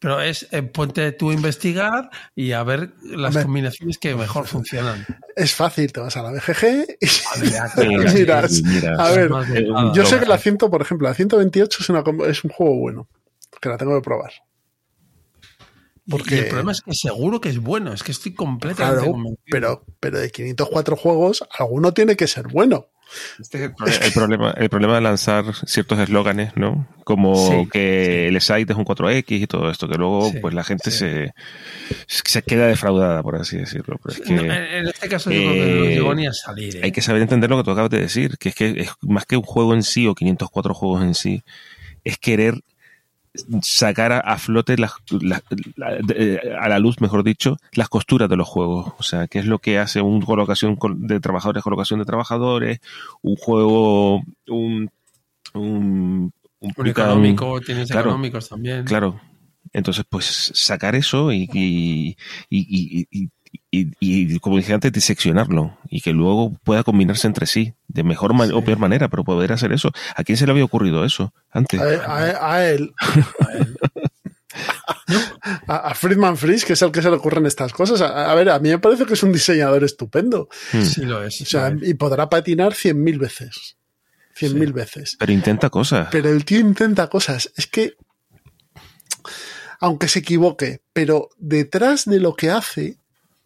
Pero es eh, ponte tú a investigar y a ver las Hombre. combinaciones que mejor funcionan. es fácil. Te vas a la BGG y miras. A ver, eh, yo sé que la 100, por ejemplo, la 128 es, una, es un juego bueno. Que la tengo que probar. Porque- Y el problema es que seguro que es bueno, es que estoy completamente Claro, convencido. pero, pero de 504 juegos, alguno tiene que ser bueno. Este es el, el problema, el problema de lanzar ciertos eslóganes, ¿no? Como Sí, que el site es un 4X y todo esto, que luego Sí, pues la gente se, se queda defraudada, por así decirlo. Pero es que No, en, este caso yo creo que no llegó ni a salir. ¿eh? hay que saber entender lo que tú acabas de decir, que es que es más que un juego en sí o 504 juegos en sí, es querer sacar a, a flote las, las- la- de- a la luz, mejor dicho, las costuras de los juegos. O sea, qué es lo que hace un colocación col- de trabajadores, colocación de trabajadores, un juego, un, un, un Un económico, tienes claro, económicos también. Claro. Entonces, pues sacar eso y, y, y, y- y- como dije antes, diseccionarlo y que luego pueda combinarse entre sí de mejor man- o peor manera, pero poder hacer eso. ¿A quién se le había ocurrido eso antes? A, a- a él. A, a Friedman Fries, que es el que se le ocurren estas cosas. A, a ver, a mí me parece que es un diseñador estupendo. Hmm. Sí lo es. O sea, y podrá patinar 100.000 veces. 100.000 veces. Pero intenta cosas. Pero el tío intenta cosas. Es que aunque se equivoque, pero detrás de lo que hace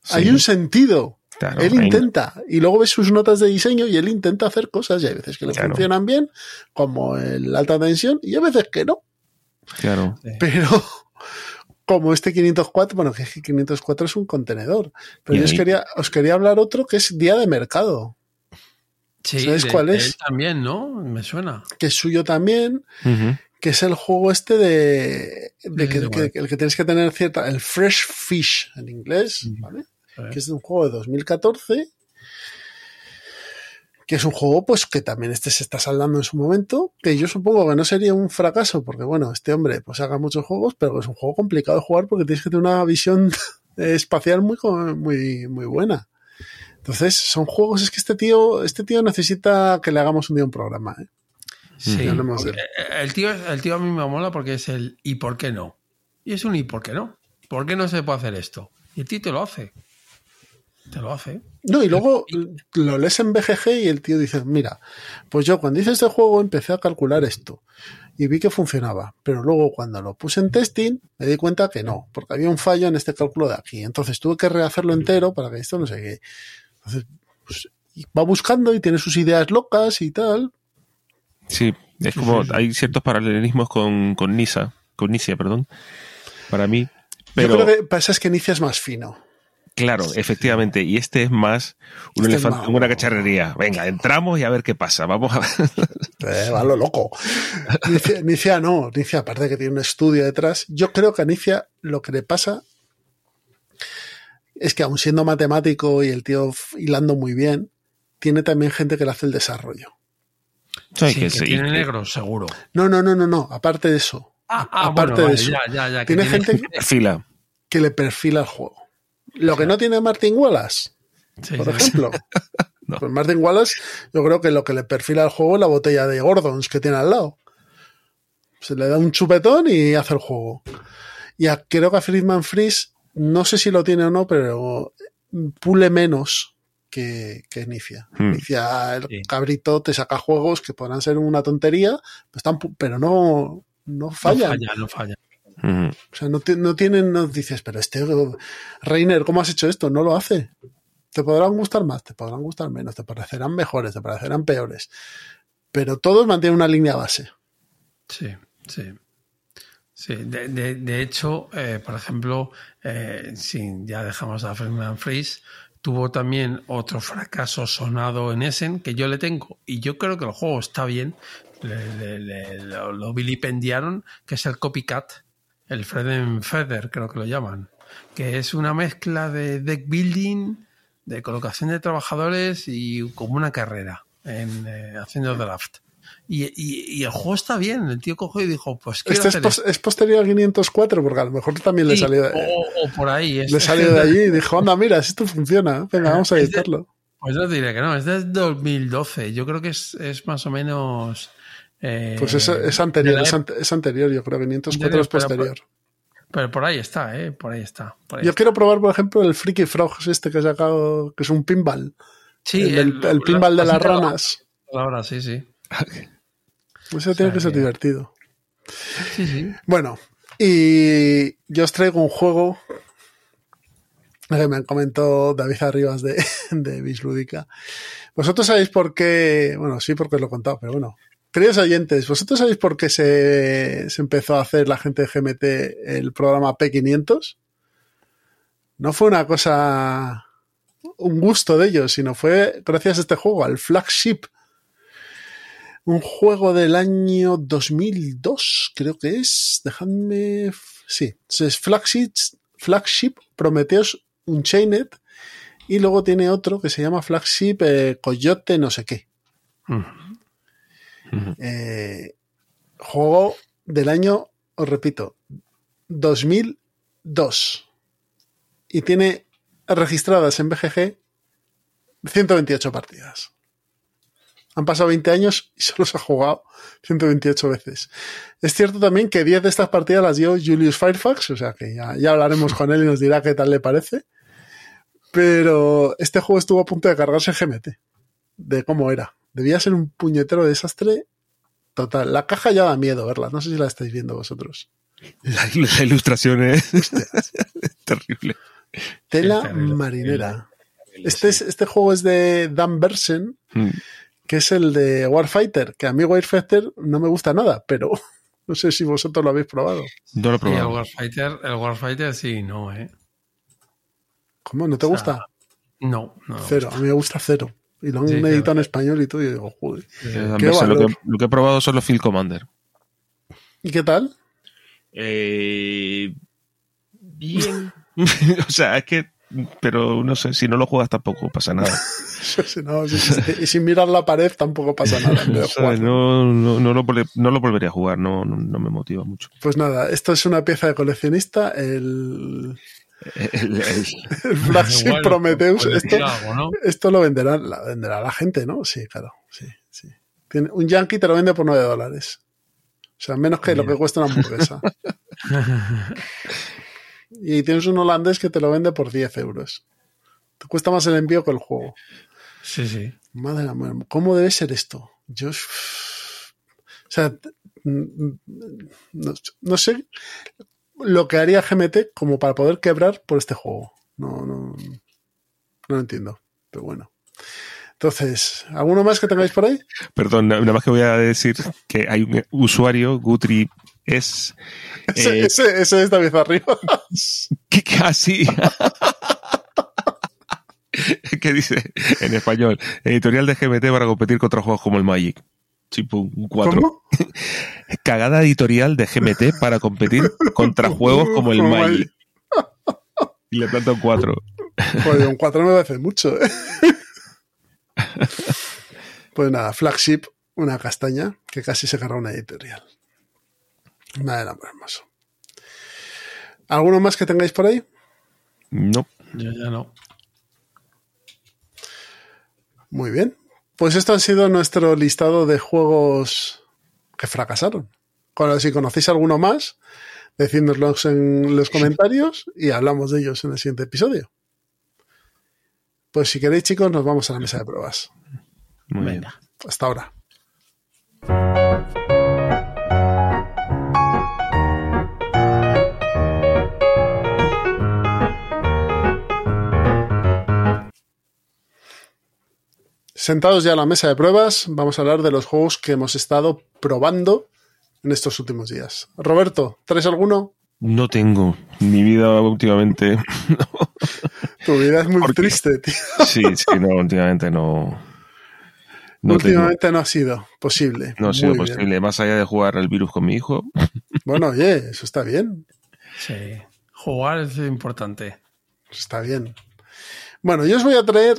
Sí. hay un sentido. Claro, él hay- intenta, y luego ves sus notas de diseño y él intenta hacer cosas y hay veces que le Claro. funcionan bien, como el alta tensión, y hay veces que no. Claro. Pero como este 504, bueno, que 504 es un contenedor. Pero yo os quería, os quería hablar otro que es Día de Mercado, Sí, ¿Sabes de- cuál es? él también, ¿no? Me suena. que es suyo también, que es el juego este de, de que, Sí, que- el que tienes que tener cierta, el Fresh Fish en inglés, ¿vale? Eh, que es de un juego de 2014, que es un juego pues que también este se está saldando en su momento, que yo supongo que no sería un fracaso, porque bueno, este hombre pues haga muchos juegos, pero es un juego complicado de jugar porque tienes que tener una visión espacial muy, muy, muy buena. Entonces, son juegos, es que este tío, este tío necesita que le hagamos un día un programa, ¿eh? Sí. Eh, El tío, el tío a mí me mola porque es el ¿y por qué no? Y es un ¿y por qué no? ¿Por qué no se puede hacer esto? Y el tío te lo hace. Te lo hace. No, y luego lo lees en BGG y el tío dice, mira, pues yo cuando hice este juego empecé a calcular esto y vi que funcionaba, pero luego cuando lo puse en testing me di cuenta que no, porque había un fallo en este cálculo de aquí. Entonces tuve que rehacerlo entero para que esto no sé qué. Entonces, pues, va buscando y tiene sus ideas locas y tal. Sí, es como hay ciertos paralelismos con, con Nisa, con Nicia, perdón, para mí. Pero Yo creo que pasa es que Inicia es más fino. Claro, efectivamente, y este es más un Este es elefante una cacharrería. Venga, entramos y a ver qué pasa. Vamos a ver. Eh, va lo loco. Nicia, Nicia no, Nicia aparte de que tiene un estudio detrás, yo creo que a Nicia lo que le pasa es que aun siendo matemático y el tío hilando muy bien, tiene también gente que le hace el desarrollo. Sí, Sí, que que sí, tiene que- negro, seguro. No, no, no, no, no, aparte de eso. Ah, ah, aparte bueno, de eso, ya, ya, ya, que tiene gente Fila. que le perfila el juego. Lo que no tiene Martin Wallace, Sí, por ejemplo. No. Pues Martin Wallace, yo creo que lo que le perfila el juego es la botella de Gordons que tiene al lado. Se le da un chupetón y hace el juego. Y a- creo que a Friedman Freeze, no sé si lo tiene o no, pero pule menos que, que Inicia. Hmm. Inicia, el Sí. cabrito te saca juegos que podrán ser una tontería, pero, están pu- pero no, no No falla, no falla. O sea, no, no tienen, no dices, pero este Reiner, ¿cómo has hecho esto? No lo hace. Te podrán gustar más, te podrán gustar menos, te parecerán mejores, te parecerán peores. Pero todos mantienen una línea base. Sí, sí. Sí, de, de- de hecho, eh, por ejemplo, eh, si ya dejamos a Ferdinand Fries, tuvo también otro fracaso sonado en Essen que yo le tengo y yo creo que el juego está bien. Le- le- le- lo, lo vilipendiaron, que es el copycat, el Freden Feather, creo que lo llaman, que es una mezcla de deck building, de colocación de trabajadores y como una carrera en, eh, haciendo draft. Y, y- y el juego está bien. El tío cogió y dijo, pues quiero Este es, hacer pos- es posterior al 504, porque a lo mejor también le Sí, salió de, o, o por ahí. es- le salió de allí y dijo, anda, mira, esto funciona, venga, vamos a de- editarlo. Pues yo diré que no, es de 2012. Yo creo que es, es más o menos. Eh, Pues es, es anterior, es, ante- es anterior, yo creo, 504 es pero- posterior. Pero por ahí está, ¿eh? Por ahí está. por ahí Yo está. quiero probar, por ejemplo, el Freaky Frogs este que he sacado, que es un pinball. Sí, el, el- el pinball de las ranas. Ahora sí, sí. Eso tiene sea que ser divertido. Sí, sí. Bueno, y yo os traigo un juego que me comentó David Arribas de, de Bislúdica. Vosotros sabéis por qué, bueno, sí, porque os lo he contado, pero bueno. Queridos oyentes, ¿vosotros sabéis por qué se, se empezó a hacer la gente de GMT el programa P500? No fue una cosa, un gusto de ellos, sino fue gracias a este juego, al Flagship. Un juego del año 2002, creo que es. Dejadme. Sí, es Flagship, Flagship Prometheus Unchained. Y luego tiene otro que se llama Flagship eh, Coyote, no sé qué. Eh, juego del año, os repito, 2002. Y tiene registradas en BGG 128 partidas. Han pasado 20 años y solo se ha jugado 128 veces. Es cierto también que 10 de estas partidas las dio Julius Firefox, o sea que ya, ya hablaremos con él y nos dirá qué tal le parece. Pero este juego estuvo a punto de cargarse GMT, de cómo era. Debía ser un puñetero desastre total. La caja ya da miedo verla, no sé si la estáis viendo vosotros. La, la ilustración es terrible. Tela terrible. marinera. Este, es, este juego es de Dan Bersen, Mm. que es el de Warfighter, que a mí Warfighter no me gusta nada, pero no sé si vosotros lo habéis probado. No lo he Y el probado. Warfighter, el Warfighter sí, no, ¿eh? ¿Cómo? ¿No te O sea, gusta? No, no. Cero. A mí me gusta cero. Y lo han Sí, editado claro. en español y todo, y digo, joder. qué lo, que, lo que he probado son los Field Commander. ¿Y qué tal? Eh, bien. o sea, es que. Pero no sé, si no lo juegas tampoco pasa nada. No, y sin mirar la pared tampoco pasa nada. en vez de ¿Sabes? jugar. No, no, no, lo, no lo volvería a jugar, no, no, no me motiva mucho. Pues nada, esto es una pieza de coleccionista, el, El- el- el Flagship Igual, Prometheus. Esto, decir algo, ¿no? esto lo venderá la, venderá la gente, ¿no? Sí, claro. Sí, sí. Tiene, un Yankee te lo vende por 9 dólares. O sea, menos que lo que cuesta una hamburguesa. y tienes un holandés que te lo vende por 10 euros. Te cuesta más el envío que el juego. Sí, sí. Madre mía, ¿cómo debe ser esto? Yo. O sea, no, no sé lo que haría GMT como para poder quebrar por este juego. No, no, no lo entiendo. Pero bueno. Entonces, ¿alguno más que tengáis por ahí? Perdón, na- nada más que voy a decir que hay un usuario, Gutri es Ese, eh, ese, ese es David arriba. que casi que dice en español editorial de GMT para competir contra juegos como el Magic. Tipo un 4. ¿Cómo? Cagada editorial de GMT para competir contra juegos como el Magic. Y le planta un 4. Pues un 4 me parece mucho, ¿eh? Pues nada, flagship, una castaña que casi se agarra una editorial. Madre amor hermoso. ¿Alguno más que tengáis por ahí? No. Yo ya no. Muy bien. Pues esto ha sido nuestro listado de juegos que fracasaron. Si conocéis alguno más, decídnoslos en los comentarios y hablamos de ellos en el siguiente episodio. Pues si queréis, chicos, nos vamos a la mesa de pruebas. Muy bien. Venga. Hasta ahora. Sentados ya a la mesa de pruebas, vamos a hablar de los juegos que hemos estado probando en estos últimos días. Roberto, ¿traes alguno? No tengo. Mi vida últimamente. Tu vida es muy triste, tío. Sí, sí, no, últimamente no. No, tengo- Últimamente no ha sido posible. no ha sido Muy bien. posible. Más allá de jugar al virus con mi hijo. Bueno, oye, eso está bien. Sí. Jugar es importante. Está bien. Bueno, yo os voy a traer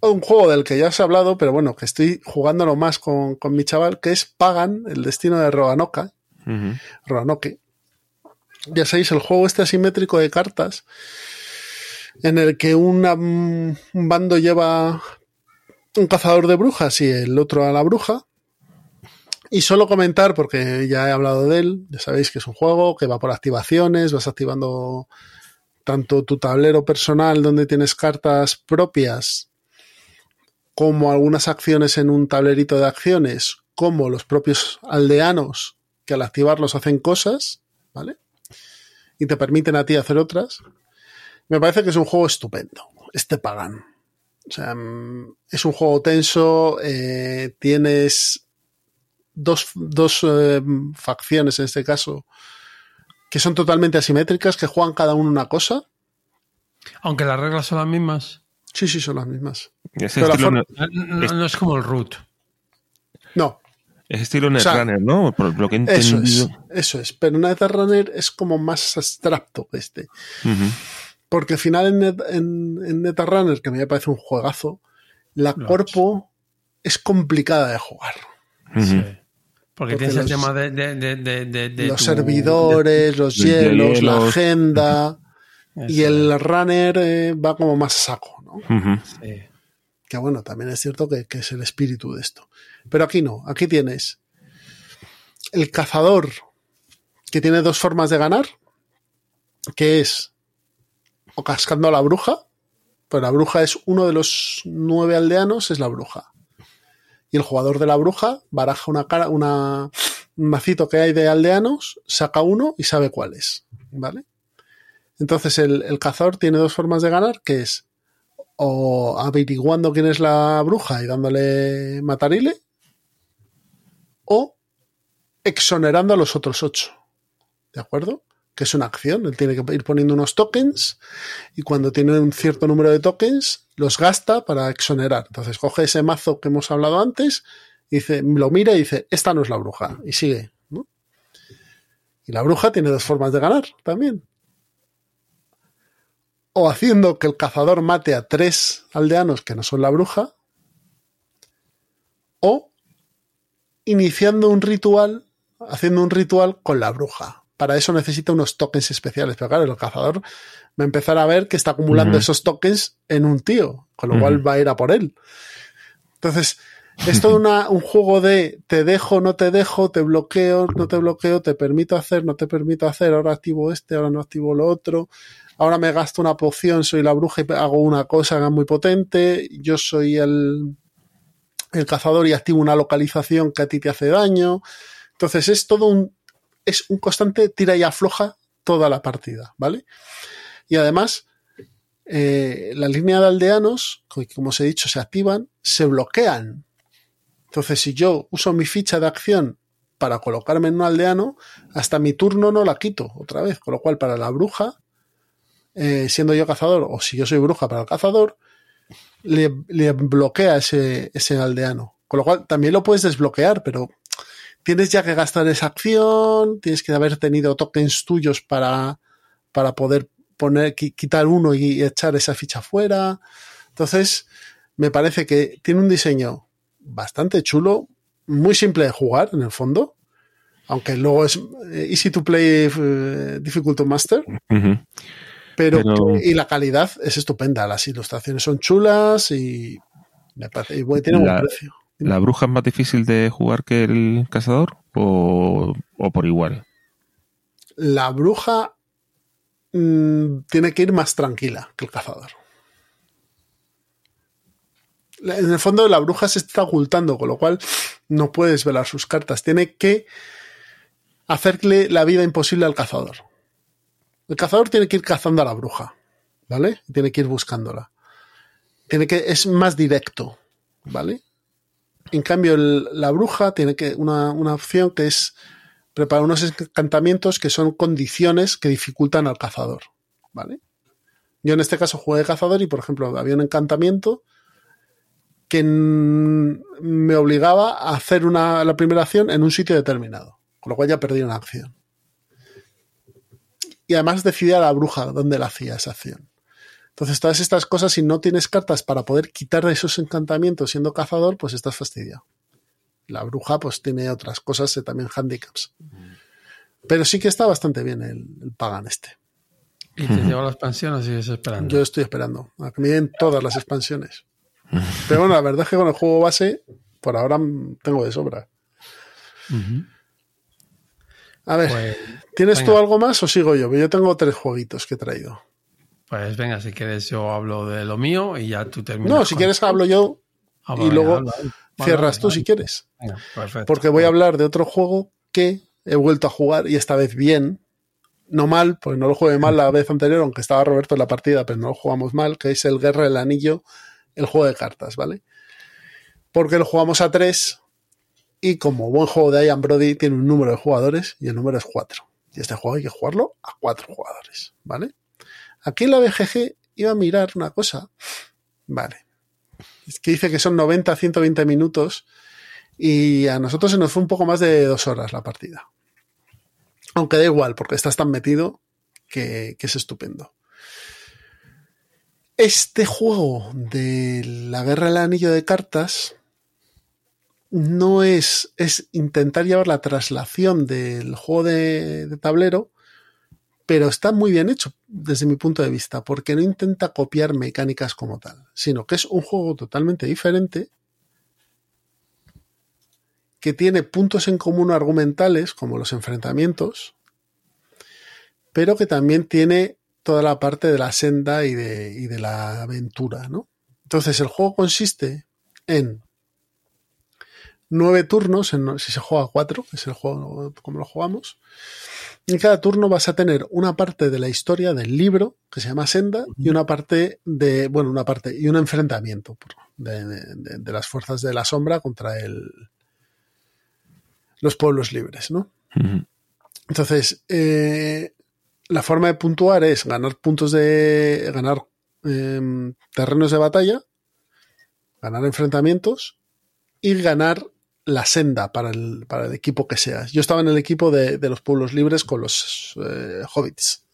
un juego del que ya os he hablado, pero bueno, que estoy jugándolo más con, con mi chaval, que es Pagan, el destino de Roanoke. Roanoke. Ya sabéis, el juego este asimétrico de cartas, en el que una- un bando lleva un cazador de brujas y el otro a la bruja. Y solo comentar, porque ya he hablado de él, ya sabéis que es un juego que va por activaciones, vas activando tanto tu tablero personal donde tienes cartas propias, como algunas acciones en un tablerito de acciones, como los propios aldeanos que al activarlos hacen cosas, ¿vale? Y te permiten a ti hacer otras. Me parece que es un juego estupendo, este Pagan. O sea, mm, es un juego tenso, eh, tienes dos, dos eh, facciones en este caso que son totalmente asimétricas, que juegan cada uno una cosa. Aunque las reglas son las mismas. Sí, sí, son las mismas. Es Pero la estilo, forma- No, no- no es como el root. No, es estilo O sea, Netrunner, ¿no? Por lo que he eso entendido. es, eso es. Pero Netrunner es como más abstracto que este. Porque al final en, Net, en, en Netrunner, que me parece un juegazo, la Lo cuerpo es complicada de jugar. Sí. Porque, Porque tienes los- el tema de, de, de, de, de- de los tu- servidores, los hielos, la agenda. y el runner eh, va como más a saco, Que bueno, también es cierto que, que es el espíritu de esto. Pero aquí no, aquí tienes el cazador que tiene dos formas de ganar, que es o cascando a la bruja, pues la bruja es uno de los nueve aldeanos, es la bruja. Y el jugador de la bruja baraja una, cara, una, un macito que hay de aldeanos, saca uno y sabe cuál es, ¿vale? Entonces el, el cazador tiene dos formas de ganar, que es o averiguando quién es la bruja y dándole matarile, o exonerando a los otros ocho. ¿De acuerdo? Que es una acción. Él tiene que ir poniendo unos tokens y cuando tiene un cierto número de tokens, los gasta para exonerar. Entonces coge ese mazo que hemos hablado antes, dice, lo mira y dice, esta no es la bruja. Y sigue. Y la bruja tiene dos formas de ganar también. O haciendo que el cazador mate a tres aldeanos que no son la bruja, o iniciando un ritual, haciendo un ritual con la bruja. Para eso necesita unos tokens especiales. Pero claro, el cazador va a empezar a ver que está acumulando esos tokens en un tío, con lo cual va a ir a por él. Entonces, es todo una- un juego de te dejo, no te dejo, te bloqueo, no te bloqueo, te permito hacer, no te permito hacer, ahora activo este, ahora no activo lo otro, ahora me gasto una poción, soy la bruja y hago una cosa muy potente, yo soy el, el cazador y activo una localización que a ti te hace daño. Entonces es todo un, es un constante tira y afloja toda la partida, ¿vale? Y además, eh, la línea de aldeanos, como os he dicho, se activan, se bloquean. Entonces, si yo uso mi ficha de acción para colocarme en un aldeano, hasta mi turno no la quito otra vez. Con lo cual, para la bruja, eh, siendo yo cazador, o si yo soy bruja para el cazador, le, bloquea ese, ese aldeano. Con lo cual, también lo puedes desbloquear, pero tienes ya que gastar esa acción, tienes que haber tenido tokens tuyos para, para poder poner, qui- quitar uno y echar esa ficha fuera. Entonces, me parece que tiene un diseño bastante chulo, muy simple de jugar en el fondo, aunque luego es eh, easy to play, eh, difficult to master. Pero, Pero- y la calidad es estupenda, las ilustraciones son chulas y me parece y bueno, tiene buen La- precio. ¿La bruja es más difícil de jugar que el cazador? ¿O, o por igual? La bruja mm, tiene que ir más tranquila que el cazador. En el fondo la bruja se está ocultando, con lo cual no puedes velar sus cartas. Tiene que hacerle la vida imposible al cazador. El cazador tiene que ir cazando a la bruja, ¿vale? Tiene que ir buscándola. Tiene que es más directo, ¿vale? En cambio, la bruja tiene que una, una opción que es preparar unos encantamientos que son condiciones que dificultan al cazador, ¿vale? Yo en este caso jugué de cazador y, por ejemplo, había un encantamiento que me obligaba a hacer una, la primera acción en un sitio determinado, con lo cual ya perdí una acción. Y además decidía la bruja dónde la hacía esa acción. Entonces, todas estas cosas, si no tienes cartas para poder quitar esos encantamientos siendo cazador, pues estás fastidiado. La bruja, pues tiene otras cosas, eh, también handicaps. Pero sí que está bastante bien el, el Pagan este. ¿Y te lleva la expansión o sigues esperando? Yo estoy esperando a que me den todas las expansiones. Pero bueno, la verdad es que con el juego base, por ahora mm, tengo de sobra. Ujú. A ver, Pues, ¿tienes tú algo más o sigo yo? Yo tengo tres jueguitos que he traído. pues venga, si quieres yo hablo de lo mío y ya tú terminas. No, si con- quieres hablo yo Ah, y luego habla, habla. Vale, cierras vale, tú si quieres. Venga, perfecto. Porque voy a hablar de otro juego que he vuelto a jugar y esta vez bien. No mal, porque no lo jugué mal la vez anterior, aunque estaba Roberto en la partida, pero no lo jugamos mal, que es el Guerra del Anillo, el juego de cartas, ¿vale? Porque lo jugamos a tres y como buen juego de Ian Brody tiene un número de jugadores y el número es cuatro. Y este juego hay que jugarlo a cuatro jugadores, ¿vale? Aquí la BGG iba a mirar una cosa, ¿vale? Es que dice que son 90 a 120 minutos y a nosotros se nos fue un poco más de dos horas la partida. Aunque da igual, porque estás tan metido que, que es estupendo. Este juego de la guerra del anillo de cartas no es, es intentar llevar la traslación del juego de, tablero, pero está muy bien hecho desde mi punto de vista, porque no intenta copiar mecánicas como tal, sino que es un juego totalmente diferente que tiene puntos en común argumentales, como los enfrentamientos, pero que también tiene toda la parte de la senda y de, y de la aventura, ¿no? Entonces el juego consiste en nueve turnos, en, si se juega cuatro, que es el juego como lo jugamos. En cada turno vas a tener una parte de la historia del libro, que se llama Senda, y una parte de, bueno, una parte, y un enfrentamiento de, de- de las fuerzas de la sombra contra el, los pueblos libres, ¿no? Entonces, eh, la forma de puntuar es ganar puntos de. ganar em, terrenos de batalla, ganar enfrentamientos y ganar la senda para el, para el equipo que seas. Yo estaba en el equipo de, de los pueblos libres con los eh, hobbits.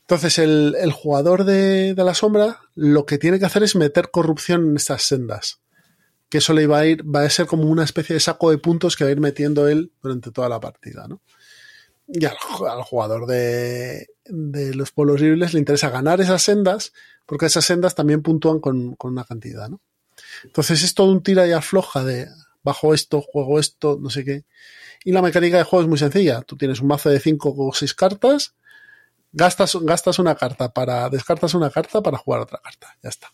Entonces, el, el jugador de, de la sombra lo que tiene que hacer es meter corrupción en estas sendas. Que eso le va a ir, va a ser como una especie de saco de puntos que va a ir metiendo él durante toda la partida, ¿no? Y al, al jugador de, de los pueblos libres le interesa ganar esas sendas, porque esas sendas también puntúan con, con una cantidad, ¿no? Entonces es todo un tira y afloja de bajo esto, juego esto, no sé qué. Y la mecánica de juego es muy sencilla. Tú tienes un mazo de 5 o 6 cartas, gastas, gastas una carta para. descartas una carta para jugar otra carta. Ya está.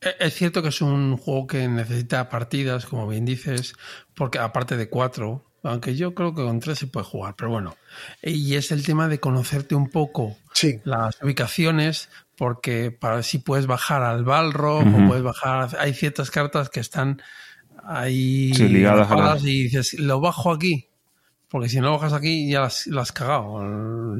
E- Es cierto que es un juego que necesita partidas, como bien dices, porque aparte de cuatro, aunque yo creo que con tres se puede jugar, pero bueno. Y es el tema de conocerte un poco Sí. las ubicaciones, porque para ver si puedes bajar al Balrog Ujú. o puedes bajar. Hay ciertas cartas que están ahí Sí, ligadas a la- y dices, lo bajo aquí. Porque si no lo bajas aquí ya las, las has cagado.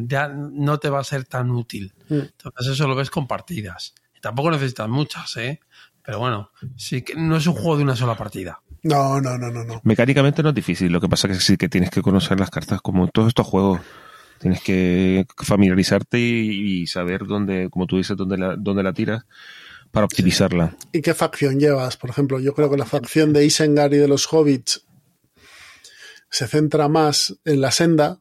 Ya no te va a ser tan útil. Mm. Entonces eso lo ves con partidas. Y tampoco necesitas muchas, ¿eh? Pero bueno, sí que no es un juego de una sola partida. No, no, no, no, no. Mecánicamente no es difícil, lo que pasa que sí que tienes que conocer las cartas como en todos estos juegos. Tienes que familiarizarte y, y saber dónde, como tú dices, dónde la, dónde la tiras para optimizarla. ¿Y qué facción llevas? Por ejemplo, yo creo que la facción de Isengard y de los hobbits se centra más en la senda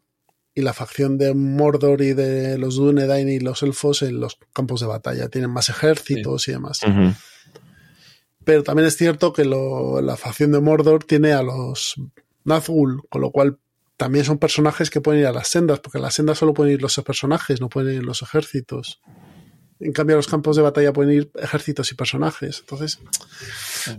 y la facción de Mordor y de los Dúnedain y los elfos en los campos de batalla. Tienen más ejércitos y demás. Pero también es cierto que lo- la facción de Mordor tiene a los Nazgûl, con lo cual también son personajes que pueden ir a las sendas, porque a las sendas solo pueden ir los personajes, no pueden ir los ejércitos. En cambio, a los campos de batalla pueden ir ejércitos y personajes. Entonces,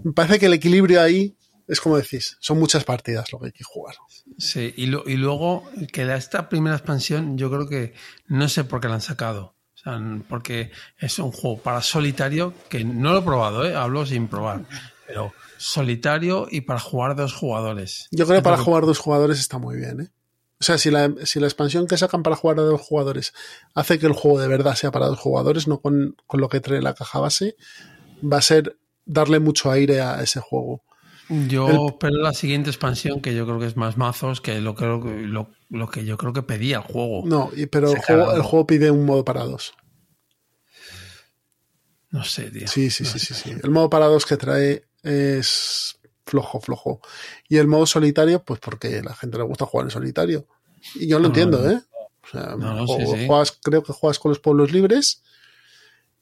me parece que el equilibrio ahí es como decís, son muchas partidas lo que hay que jugar. Sí, y, lo- y luego que la- esta primera expansión yo creo que no sé por qué la han sacado. O sea, porque es un juego para solitario que no lo he probado, ¿eh? hablo sin probar, pero solitario y para jugar dos jugadores. Yo creo que para jugar dos jugadores está muy bien, ¿eh? O sea, si la, si la expansión que sacan para jugar a dos jugadores hace que el juego de verdad sea para dos jugadores, no con, con lo que trae la caja base, va a ser darle mucho aire a ese juego. Yo El- espero la siguiente expansión que yo creo que es más mazos que lo, que- lo, lo que yo creo que pedía el juego. No, pero el juego, pide un modo para dos. No sé, tío. Sí, sí, No sí, sé. sí, sí. El modo para dos que trae es flojo, flojo. Y el modo solitario, pues porque a la gente le gusta jugar en solitario. Y yo lo No, entiendo, no. ¿eh? O sea, No, sí, sí. juegas- creo que juegas con los pueblos libres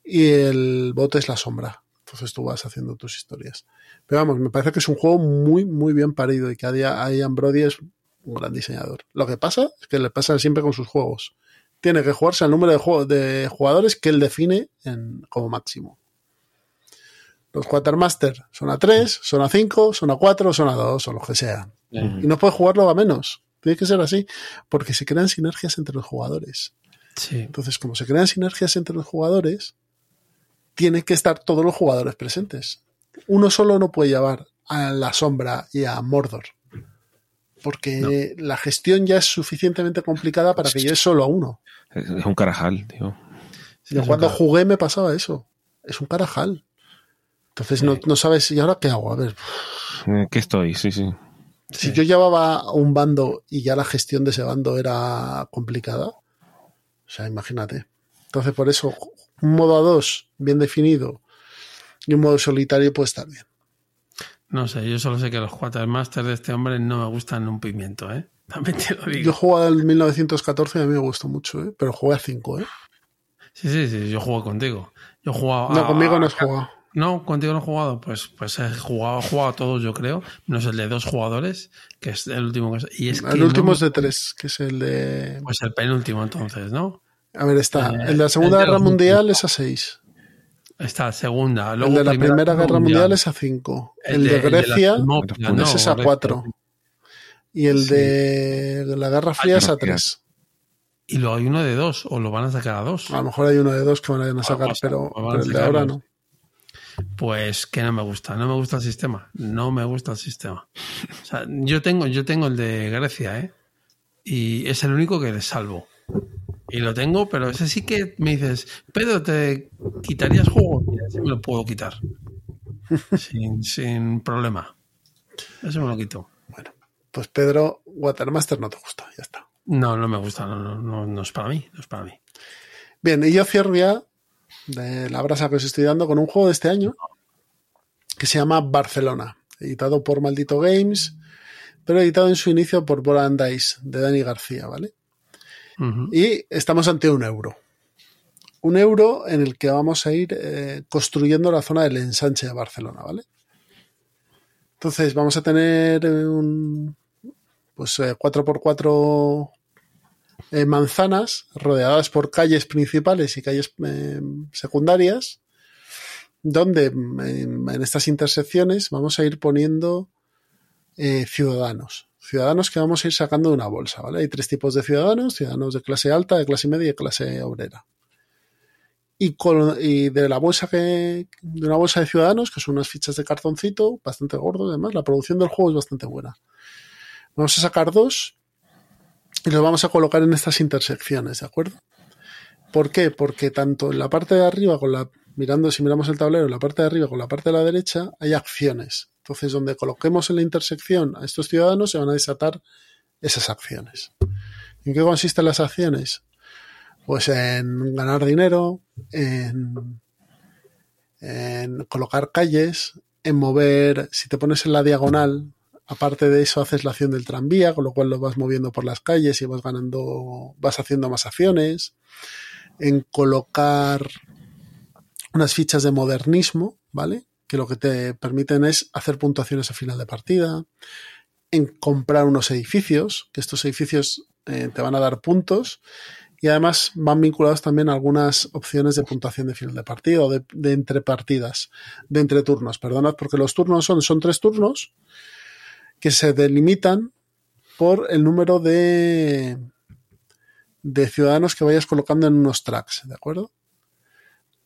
y el bote es la sombra. Entonces tú vas haciendo tus historias. Pero vamos, me parece que es un juego muy, muy bien parido y que a día Ian Brody es un gran diseñador. Lo que pasa es que le pasa siempre con sus juegos. Tiene que jugarse al número de jugadores que él define en- como máximo. Los Quartermaster son a 3, son a 5, son a 4, son a 2 o lo que sea. Y no puede jugarlo a menos. Tiene que ser así. Porque se crean sinergias entre los jugadores. Sí. Entonces, como se crean sinergias entre los jugadores, tiene que estar todos los jugadores presentes. Uno solo no puede llevar a la sombra y a Mordor. Porque la gestión ya es suficientemente complicada para que lleve solo a uno. Es, un carajal, tío. Sí, Yo cuando jugué me pasaba eso. Es un carajal. Entonces no, no sabes, ¿y ahora qué hago? A ver, Eh, ¿Qué estoy? Sí, sí. si Sí. yo llevaba un bando y ya la gestión de ese bando era complicada, o sea, imagínate. Entonces, por eso, un modo a dos bien definido y un modo solitario puede estar bien. No sé, yo solo sé que los Quartermasters de este hombre no me gustan un pimiento, ¿eh? También te lo Yo digo. jugué al 1914 y a mí me gustó mucho, ¿eh? pero jugué a 5. ¿eh? Sí, sí, sí, yo juego contigo. Yo jugaba. No, conmigo no has jugado. No, contigo no he jugado. Pues, pues he jugado, he jugado a todos, yo creo. Menos el de dos jugadores, que es el último que Y es que El último no- es de 3, que es el de... Pues el penúltimo, entonces, ¿no? A ver, está. Eh, El de la Segunda Guerra Mundial es a 6. Está segunda. Luego el de la Primera Guerra Mundial, es a 5. El, de, Grecia es a. 4. Y el Sí. de la Guerra Fría es a 3. Y luego hay uno de dos, o lo van a sacar a dos. A lo mejor hay uno de dos que van a sacar, pero, pero el de ahora no. Pues que no me gusta, no me gusta el sistema, no me gusta el sistema. O sea, yo tengo, yo tengo el de Grecia, ¿eh? Y es el único que le salvo. Y lo tengo, pero ese sí que me dices, Pedro, ¿te quitarías juego? Mira, ese me lo puedo quitar. sin, sin problema. Eso me lo quito. Bueno, pues Pedro, Watermaster no te gusta, ya está. No, no me gusta, no, no, no, no es para mí, no es para mí. Bien, y yo cierro ya de la brasa que os estoy dando con un juego de este año que se llama Barcelona, editado por Maldito Games, pero editado en su inicio por Bola and Dice, de Dani García, ¿vale? Y estamos ante un euro. Un euro en el que vamos a ir eh, construyendo la zona del ensanche de Barcelona, ¿vale? Entonces vamos a tener eh, un pues eh, 4x4 eh, manzanas rodeadas por calles principales y calles eh, secundarias, donde en, estas intersecciones vamos a ir poniendo eh, ciudadanos. Ciudadanos que vamos a ir sacando de una bolsa, ¿vale? Hay tres tipos de ciudadanos, ciudadanos de clase alta, de clase media y de clase obrera. Y, con- y de la bolsa que, de una bolsa de ciudadanos, que son unas fichas de cartoncito, bastante gordo además, la producción del juego es bastante buena. Vamos a sacar dos y los vamos a colocar en estas intersecciones, ¿de acuerdo? ¿Por qué? Porque tanto en la parte de arriba, con la, mirando, si miramos el tablero, en la parte de arriba con la parte de la derecha, hay acciones. Entonces, donde coloquemos en la intersección a estos ciudadanos, se van a desatar esas acciones. ¿En qué consisten las acciones? Pues en ganar dinero, en, en colocar calles, en mover, si te pones en la diagonal, aparte de eso haces la acción del tranvía, con lo cual lo vas moviendo por las calles y vas ganando, vas haciendo más acciones, en colocar unas fichas de modernismo, ¿vale? Que lo que te permiten es hacer puntuaciones a final de partida, en comprar unos edificios, que estos edificios eh, te van a dar puntos y además van vinculados también a algunas opciones de puntuación de final de partida o de, de entre partidas, de entre turnos, perdonad, porque los turnos son, son tres turnos que se delimitan por el número de, de ciudadanos que vayas colocando en unos tracks, ¿de acuerdo?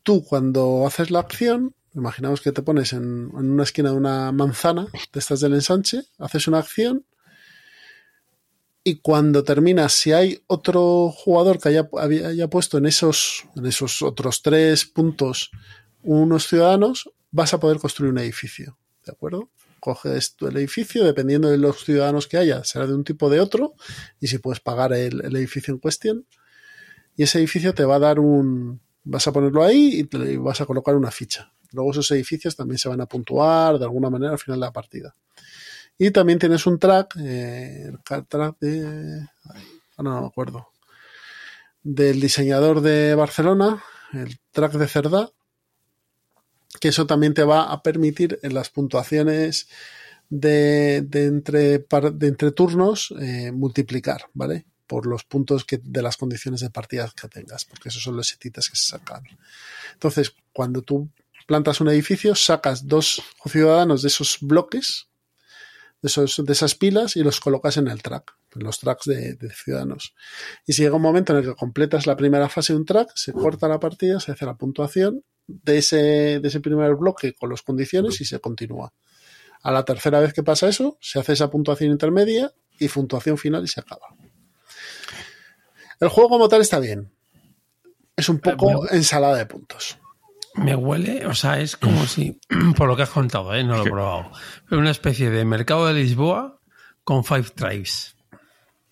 Tú cuando haces la acción, imaginaos que te pones en, en una esquina de una manzana de estas del ensanche, haces una acción y cuando terminas, si hay otro jugador que haya, haya puesto en esos, en esos otros tres puntos unos ciudadanos, vas a poder construir un edificio. ¿De acuerdo? Coges el edificio, dependiendo de los ciudadanos que haya, será de un tipo o de otro, y si puedes pagar el, edificio en cuestión. Y ese edificio te va a dar un. Vas a ponerlo ahí y te vas a colocar una ficha. Luego esos edificios también se van a puntuar de alguna manera al final de la partida. Y también tienes un track, eh, el track de. no me acuerdo. Del diseñador de Barcelona, el track de Cerdá, que eso también te va a permitir en las puntuaciones de, entre, de entre turnos eh, multiplicar, ¿vale? Por los puntos que, de las condiciones de partida que tengas, porque esos son los setitas que se sacan. Entonces, cuando tú plantas un edificio, sacas dos ciudadanos de esos bloques, de, esos, de esas pilas, y los colocas en el track, en los tracks de, de ciudadanos. Y si llega un momento en el que completas la primera fase de un track, se corta la partida, se hace la puntuación de ese, de ese primer bloque con las condiciones y se continúa. A la tercera vez que pasa eso, se hace esa puntuación intermedia y puntuación final y se acaba. El juego como tal está bien. Es un poco ensalada de puntos. Me huele, o sea, es como si, por lo que has contado, ¿eh? no lo he probado, pero una especie de mercado de Lisboa con Five Tribes.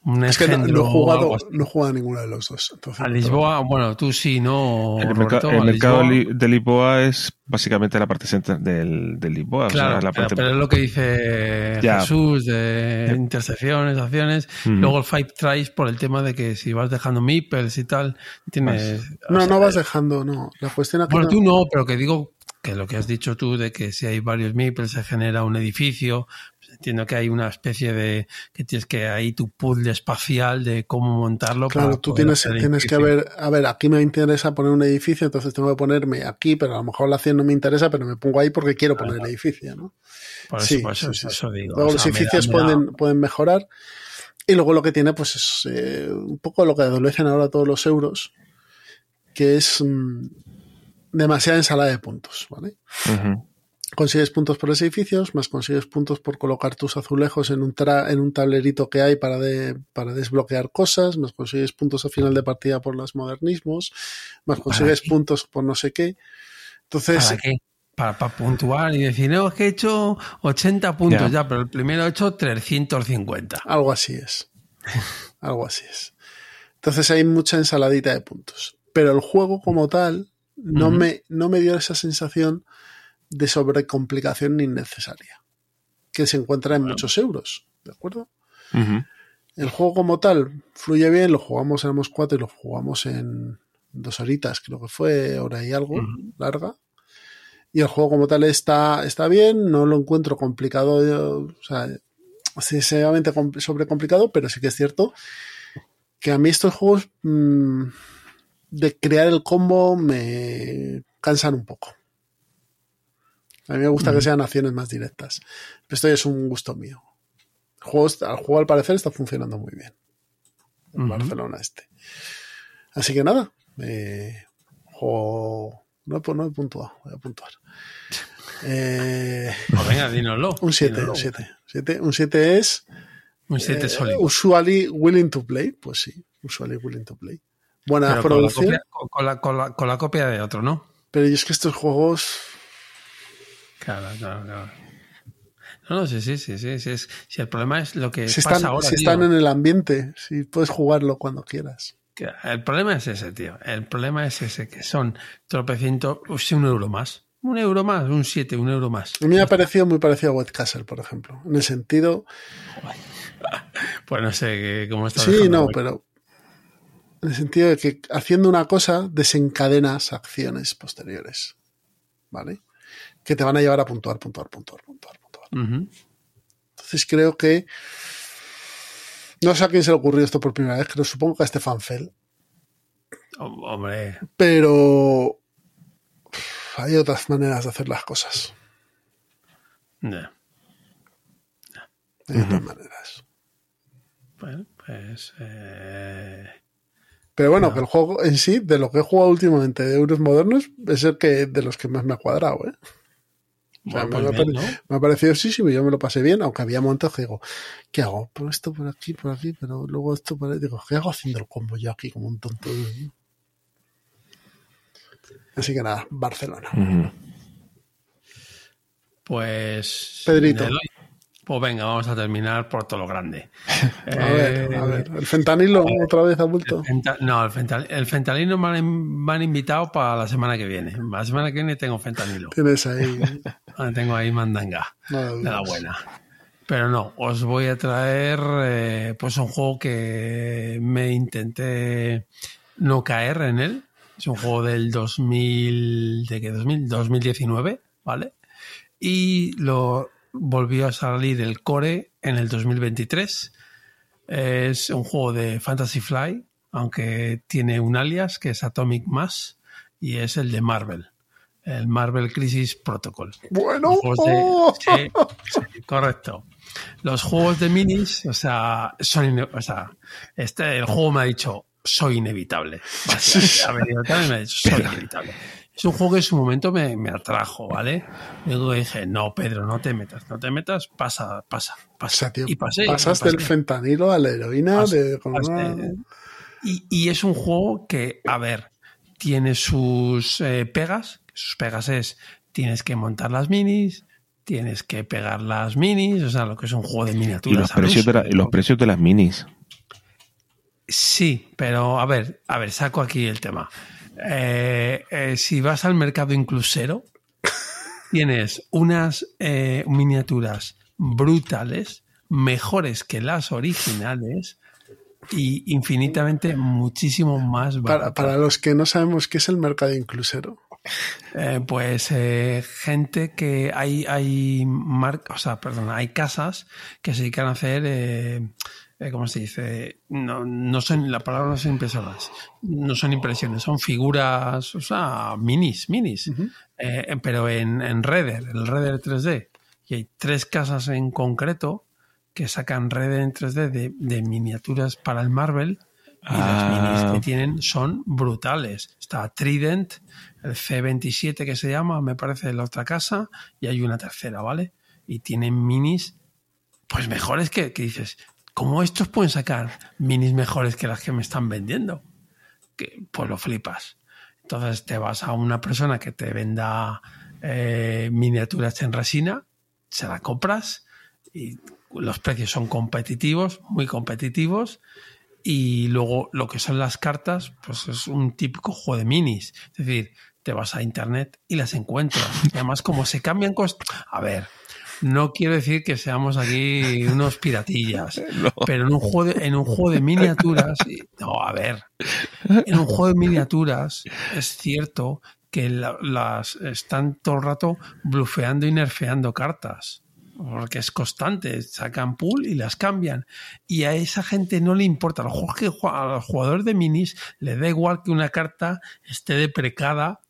Un Es que no, no he jugado, no he jugado a ninguno de los dos. entonces A no Lisboa, bueno, tú sí, ¿no? El, Roberto? el mercado Lisboa. li- de Lisboa es básicamente la parte central del, de Lisboa. o sea, Claro, la pero, parte- pero es lo que dice Ya. Jesús de intersecciones, acciones. Luego el Five Tries por el tema de que si vas dejando meeples y tal, tienes. No, o sea, no vas dejando, no. La cuestión aquí Bueno, no- tú no, pero que digo que lo que has dicho tú de que si hay varios meeples se genera un edificio, entiendo que hay una especie de que tienes que ahí tu puzzle espacial de cómo montarlo. Claro, para tú tienes, tienes que ver, a ver, aquí me interesa poner un edificio, entonces tengo que ponerme aquí, pero a lo mejor la acción no me interesa, pero me pongo ahí porque quiero poner el edificio, ¿no? Por eso, Sí, por eso, sí, sí, eso digo. Luego O los sea, me da- edificios me da- pueden, pueden mejorar. Y luego lo que tiene, pues es eh, un poco lo que adolecen ahora todos los euros, que es mm, demasiada ensalada de puntos, ¿vale? Consigues puntos por los edificios, más consigues puntos por colocar tus azulejos en un, tra- en un tablerito que hay para, de- para desbloquear cosas, más consigues puntos al final de partida por los modernismos, más consigues puntos por no sé qué. Entonces, ¿Para qué? Para, para puntuar y decir, no, es que he hecho 80 puntos Ya. ya, pero el primero he hecho 350. Algo así es. Algo así es. Entonces hay mucha ensaladita de puntos. Pero el juego como tal no, me, no me dio esa sensación de sobrecomplicación innecesaria. Que se encuentra en muchos euros. ¿De acuerdo? El juego como tal fluye bien, lo jugamos, éramos cuatro y lo jugamos en dos horitas, creo que fue, hora y algo, larga. Y el juego como tal está, está bien, no lo encuentro complicado, yo, o sea, excesivamente com- sobrecomplicado, pero sí que es cierto que a mí estos juegos mm, de crear el combo me cansan un poco. A mí me gusta que sean acciones más directas. Pero esto ya es un gusto mío. El juego, está- el juego al parecer está funcionando muy bien. En. Barcelona este. Así que nada. Eh, juego. No no he puntuado. Voy a puntuar. Eh, Pues venga, dínoslo. un 7, dínoslo. un 7. Siete- Un 7 es. Un 7 eh, sólido. usually willing to play. Pues sí. Usually willing to play. Buena Pero con la, producción. copia, con, con la, con, la, con la copia de otro, ¿no? Pero yo es que estos juegos. Claro, claro, claro. No, no, sí, sí, sí, sí. sí, si el problema es lo que Si pasa están, ahora. si tío, están en el ambiente, si puedes jugarlo cuando quieras. el problema es ese, tío. El problema es ese, que son tropecientos, un euro más. Un euro más, un 7, un euro más. A mí me ha parecido muy parecido a Wet Castle, por ejemplo. En el sentido. Pues no sé cómo está. Sí, no, pero. En el sentido de que haciendo una cosa desencadenas acciones posteriores. ¿Vale? Que te van a llevar a puntuar, puntuar, puntuar, puntuar, puntuar. Entonces creo que. No sé a quién se le ocurrió esto por primera vez, creo supongo que a Stefan Fell. Hom- Hombre, Pero. Hay otras maneras de hacer las cosas. no. Hay otras maneras. Bueno, pues. eh, Pero bueno, No. que el juego en sí, de lo que he jugado últimamente de euros modernos, es el que de los que más me ha cuadrado, ¿eh? O sea, bueno, me, pues ha bien, pare- ¿no? me ha parecido sí, sí, yo me lo pasé bien, aunque había momentos que digo, ¿qué hago? Por esto por aquí, por aquí, pero luego esto por ahí. Digo, ¿qué hago haciendo el combo yo aquí como un tonto? Así que nada, Barcelona. Pues. Pedrito. Pues venga, vamos a terminar por todo lo grande. A ver, Eh, a ver. El fentanilo otra vez ha vuelto. el fenta- no, el, fental, el fentanilo me han, me han invitado para la semana que viene. La semana que viene tengo fentanilo. Tienes ahí. Ah, Tengo ahí mandanga. De la buena. Pero no, os voy a traer eh, pues un juego que me intenté no caer en él. Es un juego del 2000, ¿de qué? 2000, 2019, ¿vale? Y lo volvió a salir el core en el 2023. Es un juego de Fantasy Fly, aunque tiene un alias que es Atomic Mass y es el de Marvel, el Marvel Crisis Protocol. Bueno, de- ¡oh! sí, sí, correcto. Los juegos de minis, o sea, son o sea, este el juego me ha dicho soy inevitable. Ha venido y me ha dicho soy inevitable. Es un juego que en su momento me, me atrajo, ¿vale? Luego dije, no, Pedro, no te metas, no te metas, pasa, pasa, O pasa. sea, tío, y pasé. pasas y del fentanilo a la heroína Pasé, de pasé. Y, y es un juego que, a ver, tiene sus eh, pegas. Sus pegas es, tienes que montar las minis, tienes que pegar las minis, o sea, lo que es un juego de Y miniaturas. los al precios, de la- y los precios de las minis. Sí, pero a ver, a ver, saco aquí el tema. Eh, eh, si vas al mercado inclusero, tienes unas eh, miniaturas brutales, mejores que las originales y infinitamente muchísimo más baratas. para los que no sabemos qué es el mercado inclusero. Pues gente que hay, hay marcas, o sea, perdón, hay casas que se dedican a hacer, eh, eh, ¿cómo se dice? No, no son, la palabra no son impresoras, no son impresiones, son figuras, o sea, minis, minis, Eh, pero en, en Redder, el Redder 3D. Y hay tres casas en concreto que sacan Redder en 3D de, de miniaturas para el Marvel. Y las minis Ah. que tienen son brutales. Está Trident, el C27 que se llama, me parece, la otra casa, y hay una tercera, ¿vale? Y tienen minis, pues mejores que, que dices, ¿cómo estos pueden sacar minis mejores que las que me están vendiendo? Que, pues lo flipas. Entonces te vas a una persona que te venda eh, miniaturas en resina, se la compras y los precios son competitivos, muy competitivos. Y luego lo que son las cartas, pues es un típico juego de minis. Es decir, te vas a internet y las encuentras. Y además, como se cambian cosas. A ver, no quiero decir que seamos aquí unos piratillas, pero en un juego de, en un juego de miniaturas. No, a ver. En un juego de miniaturas es cierto que la- las están todo el rato blufeando y nerfeando cartas. Porque es constante, sacan pool y las cambian. Y a esa gente no le importa. A los jugadores de minis les da igual que una carta esté deprecada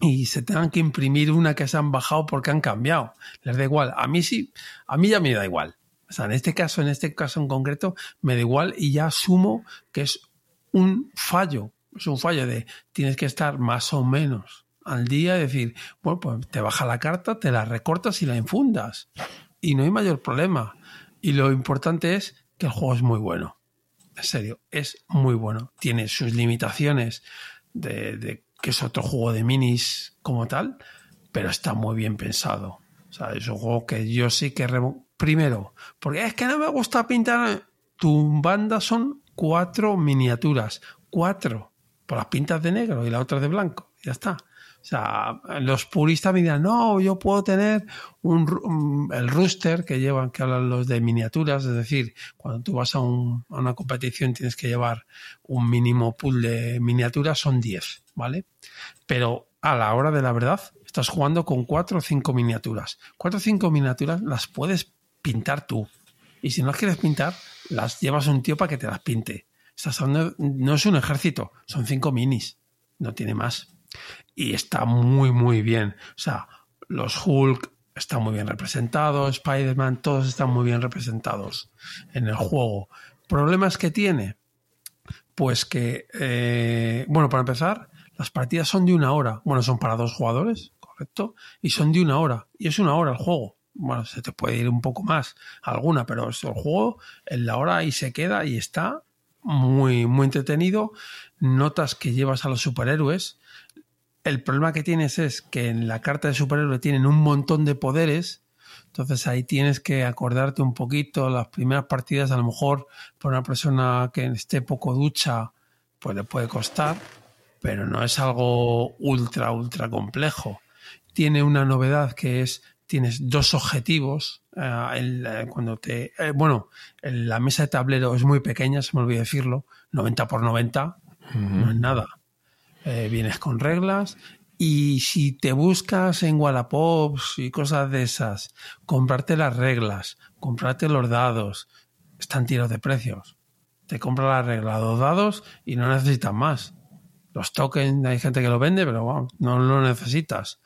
y se tengan que imprimir una que se han bajado porque han cambiado. Les da igual. A mí sí, a mí ya me da igual. O sea, en este caso, en este caso en concreto, me da igual y ya asumo que es un fallo. Es un fallo de tienes que estar más o menos al día y decir, bueno, pues te baja la carta, te la recortas y la infundas. Y no hay mayor problema. Y lo importante es que el juego es muy bueno. En serio, es muy bueno. Tiene sus limitaciones de, de que es otro juego de minis como tal, pero está muy bien pensado. O sea, es un juego que yo sí que... Primero, porque es que no me gusta pintar... Tu banda son cuatro miniaturas. Cuatro. Por las pintas de negro y la otra de blanco. Ya está. O sea, los puristas me dirán, no, yo puedo tener un, un- el rooster que llevan, que hablan los de miniaturas, es decir, cuando tú vas a, un- a una competición tienes que llevar un mínimo pool de miniaturas, son 10, ¿vale? Pero a la hora de la verdad, estás jugando con cuatro o cinco miniaturas. Cuatro o cinco miniaturas las puedes pintar tú. Y si no las quieres pintar, las llevas a un tío para que te las pinte. Estás hablando, no es un ejército, son cinco minis, no tiene más. Y está muy, muy bien. O sea, los Hulk están muy bien representados, Spider-Man, todos están muy bien representados en el juego. ¿Problemas que tiene? Pues que, eh, bueno, para empezar, las partidas son de una hora. Bueno, son para dos jugadores, correcto, y son de una hora. Y es una hora el juego. Bueno, se te puede ir un poco más alguna, pero es el juego en la hora y se queda y está muy, muy entretenido. Notas que llevas a los superhéroes. El problema que tienes es que en la carta de superhéroe tienen un montón de poderes. Entonces ahí tienes que acordarte un poquito. Las primeras partidas, a lo mejor, por una persona que esté poco ducha, pues le puede costar, pero no es algo ultra, ultra complejo. Tiene una novedad que es, tienes dos objetivos. eh, el, cuando te, eh, bueno, el- la mesa de tablero es muy pequeña, se me olvidó decirlo, 90 por 90, no es nada. Eh, vienes con reglas y si te buscas en Wallapops y cosas de esas, comprarte las reglas, comprarte los dados, están tiros de precios. Te compras la regla, dos dados y no necesitas más. Los tokens, hay gente que lo vende, pero bueno, no lo necesitas.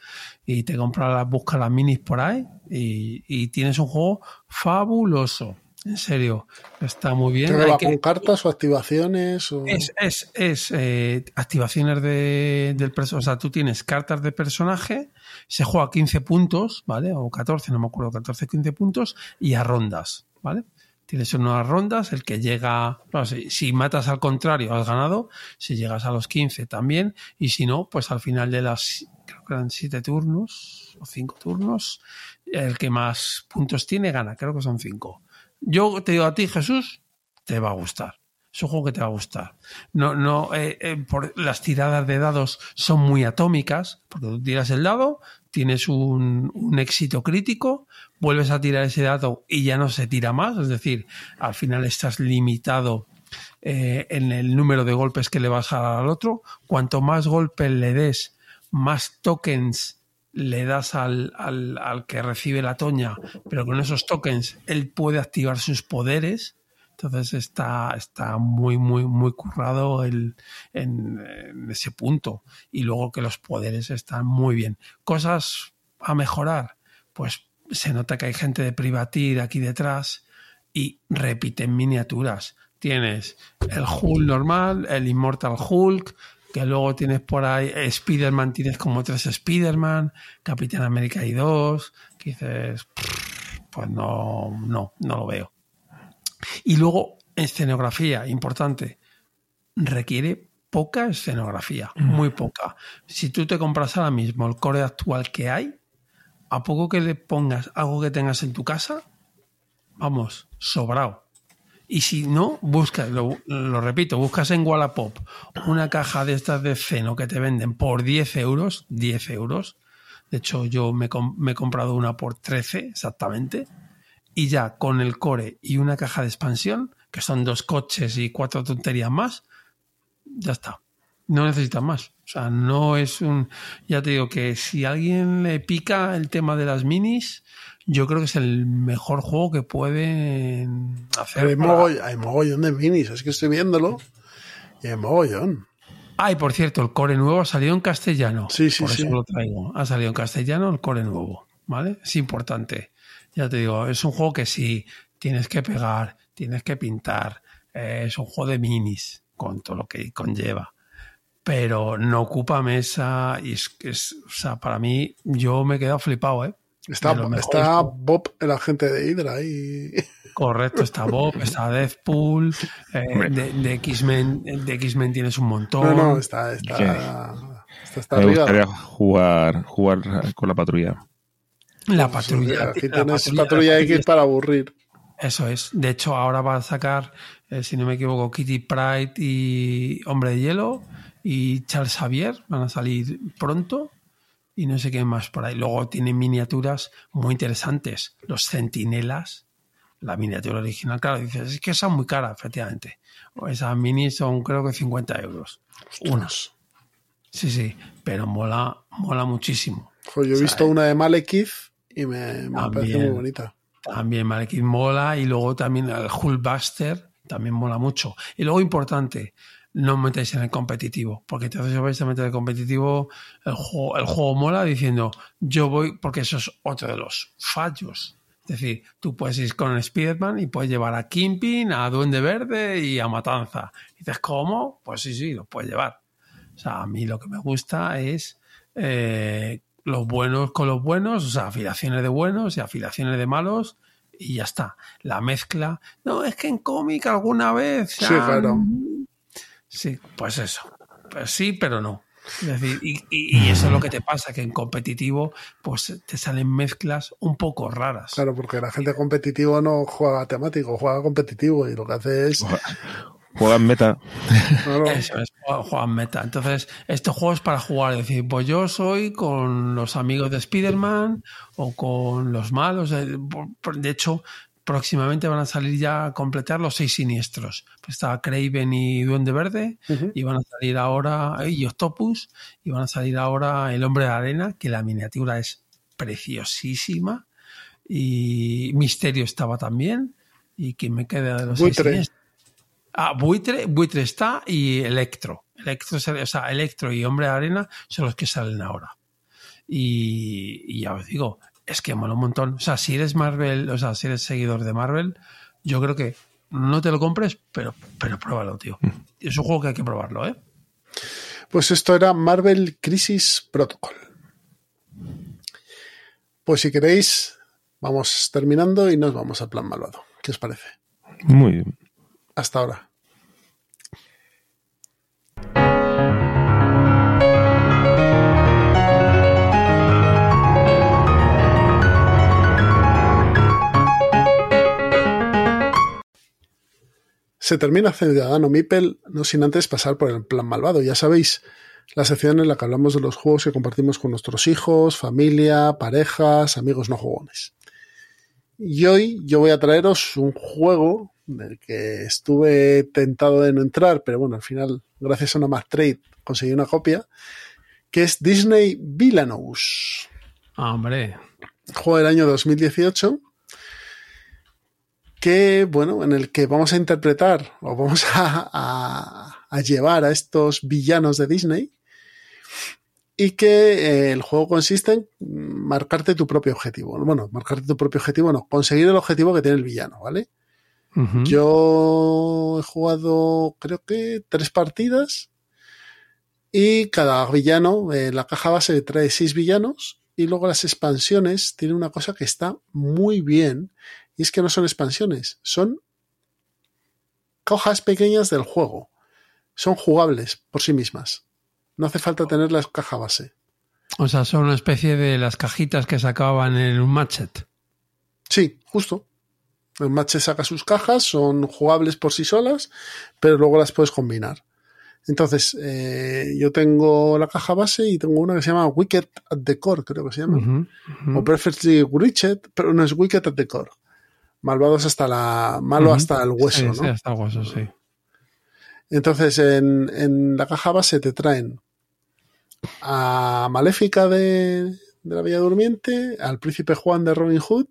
Y te compras las, buscas las minis por ahí y, y tienes un juego fabuloso. En serio, está muy bien. ¿Qué Hay va que- con cartas o activaciones? O... es, es, es eh, activaciones de, del personaje. O sea, tú tienes cartas de personaje, se juega a 15 puntos, ¿vale? O 14, no me acuerdo, 14, 15 puntos, y a rondas, ¿vale? Tienes unas rondas, el que llega. si, si matas al contrario, has ganado. Si llegas a los 15 también. Y si no, pues al final de las. Creo que eran 7 turnos o 5 turnos. El que más puntos tiene gana. Creo que son 5. Yo te digo a ti, Jesús, te va a gustar. Es un juego que te va a gustar. No, no, eh, eh, las tiradas de dados son muy atómicas, porque tú tiras el dado, tienes un, un éxito crítico, vuelves a tirar ese dado y ya no se tira más, es decir, al final estás limitado eh, en el número de golpes que le vas a dar al otro. Cuanto más golpes le des, más tokens le das al, al, al que recibe la toña, pero con esos tokens él puede activar sus poderes. Entonces está, está muy, muy, muy currado el, en, ese punto. Y luego que los poderes están muy bien. Cosas a mejorar, pues se nota que hay gente de Privatir aquí detrás y repiten miniaturas. Tienes el Hulk normal, el Immortal Hulk, que luego tienes por ahí Spider-Man, tienes como tres Spider-Man, Capitán América hay dos, que dices, "Pff, pues no, no, no lo veo. Y luego, escenografía, importante, requiere poca escenografía, muy poca. Si tú te compras ahora mismo el core actual que hay, a poco que le pongas algo que tengas en tu casa, vamos, sobrado. Y si no, buscas, lo, lo repito, buscas en Wallapop una caja de estas de Ceno que te venden por 10 euros, 10 euros. De hecho, yo me he comprado una por 13 exactamente. Y ya con el core y una caja de expansión, que son dos coches y cuatro tonterías más, ya está. No necesitas más. O sea, no es un. Ya te digo que si a alguien le pica el tema de las minis, yo creo que es el mejor juego que pueden hacer. Hay, para- mogoll- hay mogollón de minis, es que estoy viéndolo. Y hay mogollón. Ah, y por cierto, el core nuevo ha salido en castellano. Sí, sí, por sí. eso lo traigo. Ha salido en castellano el core nuevo. ¿Vale? Es importante. Ya te digo, es un juego que sí, tienes que pegar, tienes que pintar. eh, es un juego de minis, con todo lo que conlleva. Pero no ocupa mesa y es, es o sea, para mí, yo me he quedado flipado, ¿eh? Está, está. Bob, el agente de Hydra, ahí. Correcto, está Bob, está Deadpool, eh, de, de X-Men, de X-Men tienes un montón. No, no, está, está, ¿Qué? está, está Me gustaría jugar, jugar con la patrulla. La Pues, patrulla. Aquí la tienes patrulla- patrulla la X para aburrir. Eso es. De hecho, ahora va a sacar, eh, si no me equivoco, Kitty Pride y Hombre de Hielo y Charles Xavier van a salir pronto y no sé qué más por ahí. Luego tienen miniaturas muy interesantes. Los centinelas, la miniatura original, claro, dices, es que son muy caras, efectivamente. Esas minis son creo que 50 euros. Unas. Sí, sí, pero mola, mola muchísimo. Joder, yo he O sea, visto una de Malekith y me, me También. parece muy bonita. También Malekith mola y luego también el Hulkbuster también mola mucho. Y luego importante, no metáis en el competitivo, porque entonces os vais a meter en el competitivo, el juego, el juego mola diciendo yo voy, porque eso es otro de los fallos. Es decir, tú puedes ir con Spiderman y puedes llevar a Kingpin, a Duende Verde y a Matanza. Y dices, ¿cómo? Pues sí, sí, lo puedes llevar. O sea, a mí lo que me gusta es eh, los buenos con los buenos, o sea, afiliaciones de buenos y afiliaciones de malos, y ya está. La mezcla. No, es que en cómic alguna vez. Sí, claro. Sí, pues eso. Pues sí, pero no. Es decir, y, y- y eso es lo que te pasa, que en competitivo, pues te salen mezclas un poco raras. Claro, porque la gente competitivo no juega temático, juega competitivo y lo que hace es. Juegan meta. Claro, Eso es, juega- juegan meta. Entonces, este juego es para jugar, es decir, pues yo soy con los amigos de Spider-Man o con los malos. eh, De hecho, próximamente van a salir ya a completar los seis siniestros. Pues está Craven y Duende Verde, y van a salir ahora, eh, y Octopus, y van a salir ahora el Hombre de Arena, que la miniatura es preciosísima. Y Misterio estaba también. ¿Y quien me queda de los seis siniestros? Ah, Buitre, Buitre está y Electro. Electro, o sea, Electro y Hombre de Arena son los que salen ahora. Y, y ya os digo, es que mola un montón. O sea, si eres Marvel, o sea, si eres seguidor de Marvel, yo creo que no te lo compres, pero, pero pruébalo, tío. Es un juego que hay que probarlo, ¿eh? Pues esto era Marvel Crisis Protocol. Pues si queréis, vamos terminando y nos vamos al plan malvado. ¿Qué os parece? Muy bien. Hasta ahora. Se termina Ciudadano Mipel, no sin antes pasar por el plan malvado. Ya sabéis, la sección en la que hablamos de los juegos que compartimos con nuestros hijos, familia, parejas, amigos no jugones. Y hoy yo voy a traeros un juego del que estuve tentado de no entrar, pero bueno, al final, gracias a una Mac Trade, conseguí una copia, que es Disney Villainous, Ah, hombre. juego del año 2018, que, bueno, en el que vamos a interpretar o vamos a, a- a llevar a estos villanos de Disney y que eh, el juego consiste en marcarte tu propio objetivo. Bueno, marcarte tu propio objetivo, no, conseguir el objetivo que tiene el villano, ¿vale? Yo he jugado, creo que, tres partidas. Y cada villano, eh, la caja base trae seis villanos. Y luego las expansiones tienen una cosa que está muy bien. Y es que no son expansiones, son cajas pequeñas del juego. Son jugables por sí mismas. No hace falta tener la caja base. O sea, son una especie de las cajitas que sacaban en un matchet. Sí, justo. El match saca sus cajas, son jugables por sí solas, pero luego las puedes combinar. Entonces, eh, yo tengo la caja base y tengo una que se llama Wicked at the Core, creo que se llama. O Perfectly Witched, pero no es Wicked at the Core. Malvados hasta la. malo hasta el hueso, Sí, ¿no? sí, hasta el hueso, sí. Entonces, en, en la caja base te traen a Maléfica de, de la Bella Durmiente, al Príncipe Juan de Robin Hood,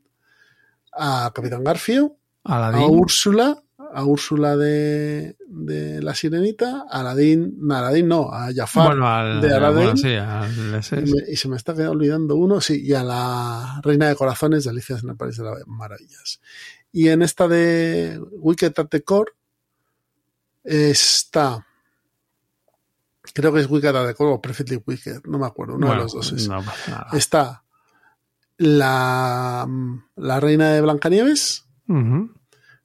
a Capitán Garfio, a. Úrsula, a Úrsula de, de la Sirenita, a Aladín, no, Aladín no, a Jafar bueno, al, de Aladdin. bueno, sí, al ese. y, se me está olvidando uno, sí, y a la Reina de Corazones de Alicia en el País de las Maravillas. Y en esta de Wicked at the Core está, creo que es Wicked at the Core o Perfectly Wicked, no me acuerdo, uno Bueno, de los dos es. no. Está la, la Reina de Blancanieves.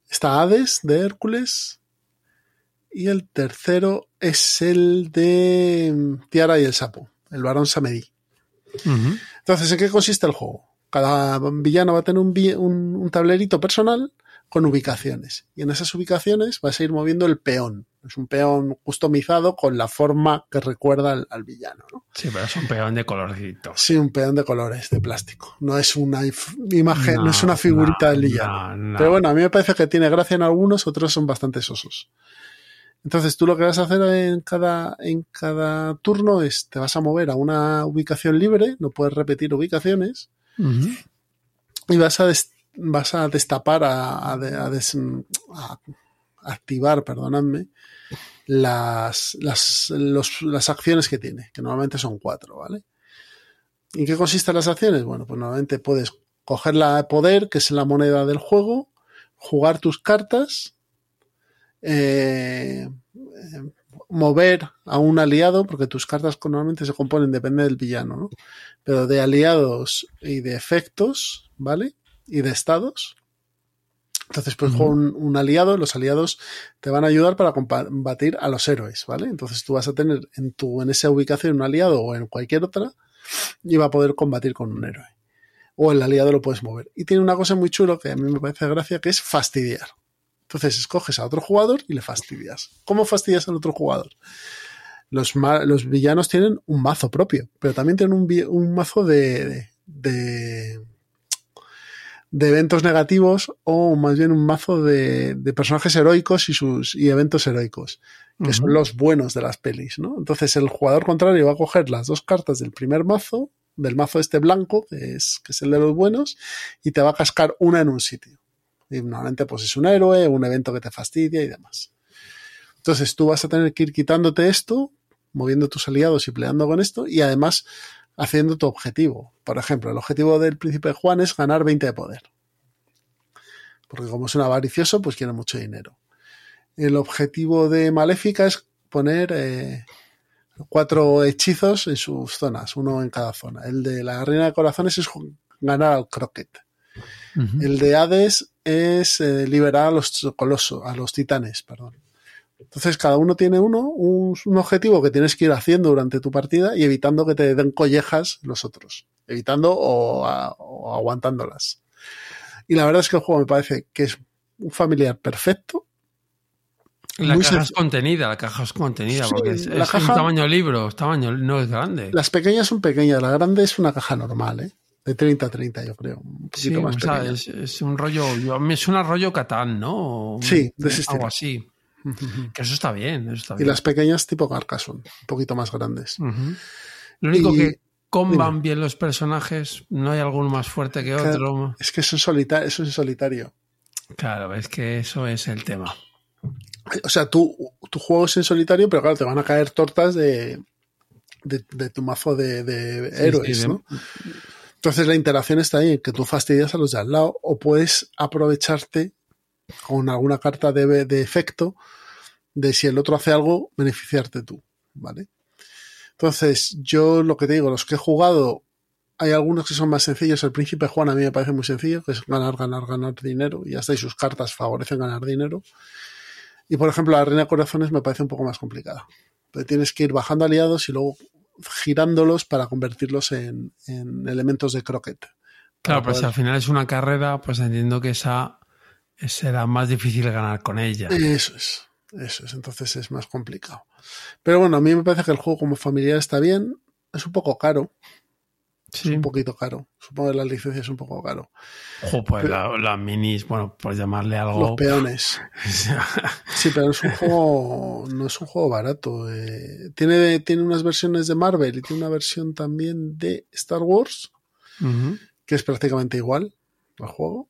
Está Hades de Hércules. Y el tercero es el de Tiara y el Sapo, el varón Samedi. Entonces, ¿en qué consiste el juego? Cada villano va a tener un- un tablerito personal con ubicaciones. Y en esas ubicaciones vas a ir moviendo el peón. Es un peón customizado con la forma que recuerda al, al villano. ¿no? Sí, pero es un peón de colorcitos. Sí, un peón de colores, de plástico. No es una imagen, no, No, es una figurita no, del villano. no, no. Pero bueno, a mí me parece que tiene gracia en algunos, otros son bastante sosos. Entonces tú lo que vas a hacer en cada, en cada turno es te vas a mover a una ubicación libre, no puedes repetir ubicaciones, y vas a, vas a destapar, a, a de- a des- a activar, perdonadme, las, las, las acciones que tiene, que normalmente son cuatro, ¿vale? ¿En qué consisten las acciones? Bueno, pues normalmente puedes coger la de poder, que es la moneda del juego, jugar tus cartas, eh, eh, mover a un aliado, porque tus cartas normalmente se componen, depende del villano, ¿no? Pero de aliados y de efectos, ¿vale? Y de estados. Entonces, pues Ujú. juega un, un aliado, los aliados te van a ayudar para combatir a los héroes, ¿vale? Entonces tú vas a tener en tu, en esa ubicación un aliado o en cualquier otra, y va a poder combatir con un héroe. O el aliado lo puedes mover. Y tiene una cosa muy chulo que a mí me parece gracia, que es fastidiar. Entonces escoges a otro jugador y le fastidias. ¿Cómo fastidias al otro jugador? Los, los villanos tienen un mazo propio, pero también tienen un, un mazo de, de, de eventos negativos o más bien un mazo de, de personajes heroicos y sus y eventos heroicos, que son los buenos de las pelis, ¿no? Entonces el jugador contrario va a coger las dos cartas del primer mazo, del mazo este blanco, que es, que es el de los buenos, y te va a cascar una en un sitio. Y normalmente pues es un héroe, un evento que te fastidia y demás. Entonces tú vas a tener que ir quitándote esto, moviendo tus aliados y peleando con esto, y además haciendo tu objetivo. Por ejemplo, el objetivo del príncipe Juan es ganar 20 de poder. Porque como es un avaricioso, pues quiere mucho dinero. El objetivo de Maléfica es poner eh, cuatro hechizos en sus zonas, uno en cada zona. El de la Reina de Corazones es ganar al croquet. El de Hades es eh, liberar a los colosos, a los titanes, perdón. Entonces cada uno tiene uno, un, un objetivo que tienes que ir haciendo durante tu partida y evitando que te den collejas los otros. Evitando o, a- o aguantándolas. Y la verdad es que el juego me parece que es un familiar perfecto. La caja es contenida, la caja es contenida, Sí, porque es, la es caja- un tamaño libro, tamaño, no es grande. Las pequeñas son pequeñas, la grande es una caja normal, ¿eh? De 30 a 30, yo creo. Un Sí, poquito más o sea, es, es un rollo, yo- me suena rollo Catán, ¿no? Sí, de ese Algo Que eso está bien, eso está Y las pequeñas tipo Carcassonne, un poquito más grandes. Lo único Y- que comban bien los personajes, no hay alguno más fuerte que Claro. otro. Es que eso es, solita- eso es solitario. Claro, es que eso es el tema. O sea, tú, tu juego es en solitario, pero claro, te van a caer tortas de, de, de tu mazo de, de Sí, héroes, sí, de- ¿no? Entonces la interacción está ahí, en que tú fastidias a los de al lado o puedes aprovecharte con alguna carta de, de efecto de si el otro hace algo, beneficiarte tú, ¿vale? Entonces, yo lo que te digo, los que he jugado, hay algunos que son más sencillos. El Príncipe Juan a mí me parece muy sencillo, que es ganar, ganar, ganar dinero. Y hasta ahí sus cartas favorecen ganar dinero. Y por ejemplo, la Reina de Corazones me parece un poco más complicada. Tienes que ir bajando aliados y luego girándolos para convertirlos en, en elementos de croquet. Claro, pero si poder- al final es una carrera, pues entiendo que esa será más difícil ganar con ella. Eso es, eso es, entonces es más complicado. Pero bueno, a mí me parece que el juego como familiar está bien, es un poco caro, Sí. un poquito caro. Supongo que la licencia es un poco caro. Ojo, pues la- las minis, bueno, por llamarle Los algo. peones. Sí, pero es un juego, no es un juego barato. eh. Tiene, tiene unas versiones de Marvel y tiene una versión también de Star Wars, que es prácticamente igual al juego.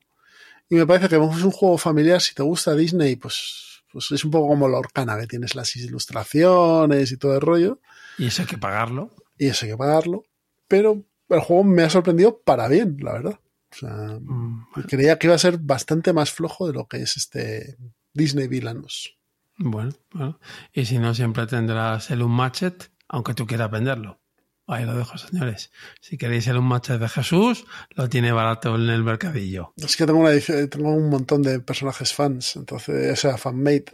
Y me parece que es un juego familiar, si te gusta Disney, pues, pues es un poco como la Orcana, que tienes las ilustraciones y todo el rollo. Y eso hay que pagarlo. y eso hay que pagarlo. Pero el juego me ha sorprendido para bien, la verdad. O sea, Mm, creía que iba a ser bastante más flojo de lo que es este Disney Villanos. Bueno, bueno. Y si no, siempre tendrás el Unmatched, aunque tú quieras venderlo. Ahí lo dejo, señores. Si queréis el Unmatched de Jesús, lo tiene barato en el mercadillo. Es que tengo, una, edición- tengo un montón de personajes fans, entonces, o sea, fanmade.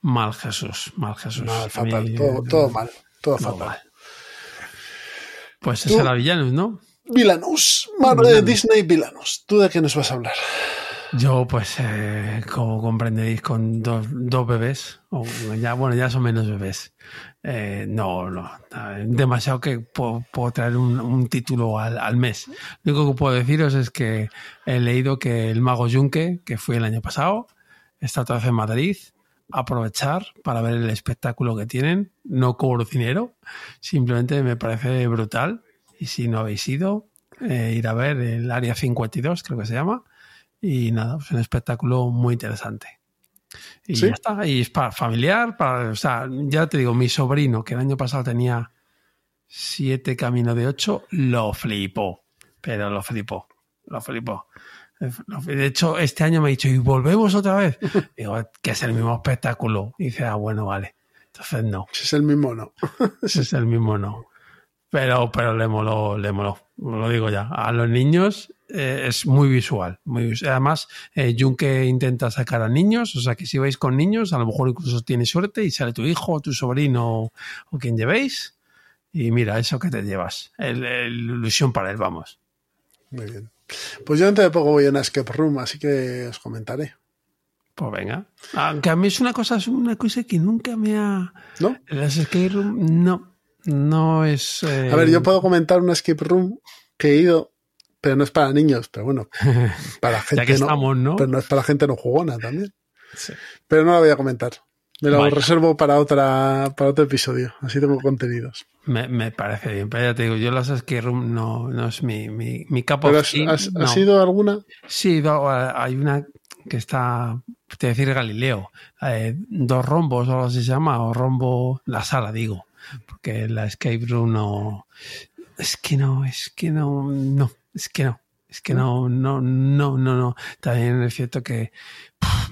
Mal Jesús, mal Jesús. Mal, fatal, mí, todo, todo mal, todo fatal. mal. Pues ese era Villanus, ¿no? Villanos, eh, Disney Villanos. ¿Tú de qué nos vas a hablar? Yo, pues, eh, como comprenderéis, con dos, dos bebés, o ya, bueno, ya son menos bebés. Eh, no, no, eh, demasiado que puedo, puedo traer un, título al, al mes. Lo único que puedo deciros es que he leído que el Mago Junque, que fue el año pasado, está otra vez en Madrid. Aprovechar para ver el espectáculo que tienen. No cobro dinero, simplemente me parece brutal. Y si no habéis ido, ir a ver el Área 52, creo que se llama. Y nada, es un espectáculo muy interesante. Y ¿Sí? ya está. Y es para familiar, para, o sea, ya te digo, mi sobrino, que el año pasado tenía siete camino de ocho, lo flipó. Pero lo flipó. Lo flipó. De hecho, este año me ha dicho, ¿y volvemos otra vez? Digo, que es el mismo espectáculo. Y dice, ah, bueno, vale. Entonces no. Si es el mismo, no. Ese es el mismo no. Pero, pero le moló, le moló. Lo digo ya. A los niños eh, es muy visual. Muy vis- Además, eh, Junque intenta sacar a niños. O sea que si vais con niños, a lo mejor incluso tienes suerte y sale tu hijo o tu sobrino o quien llevéis. Y mira, eso que te llevas. El, el ilusión para él, vamos. Muy bien. Pues yo dentro de poco voy a una escape room, así que os comentaré. Pues venga. Aunque a mí es una cosa, es una cosa que nunca me ha. ¿No? Las escape room, no. No es. eh, A ver, yo puedo comentar una escape room que he ido, pero no es para niños, pero bueno, para gente Ya que no, estamos, ¿no? pero no es para gente no jugona también. Sí. Pero no la voy a comentar. Me lo Vaya. reservo para otra para otro episodio. Así tengo contenidos. Me, me parece bien, pero ya te digo, yo las escape room no, no es mi, mi, mi cup ¿Pero of has, has- no. has ido alguna? Sí, hay una que está, te decir Galileo, eh, dos rombos o algo así se llama, o rombo, la sala digo, porque la escape room no, es que no, es que no, no, es que no, es que no, no, no, no, no. También es cierto que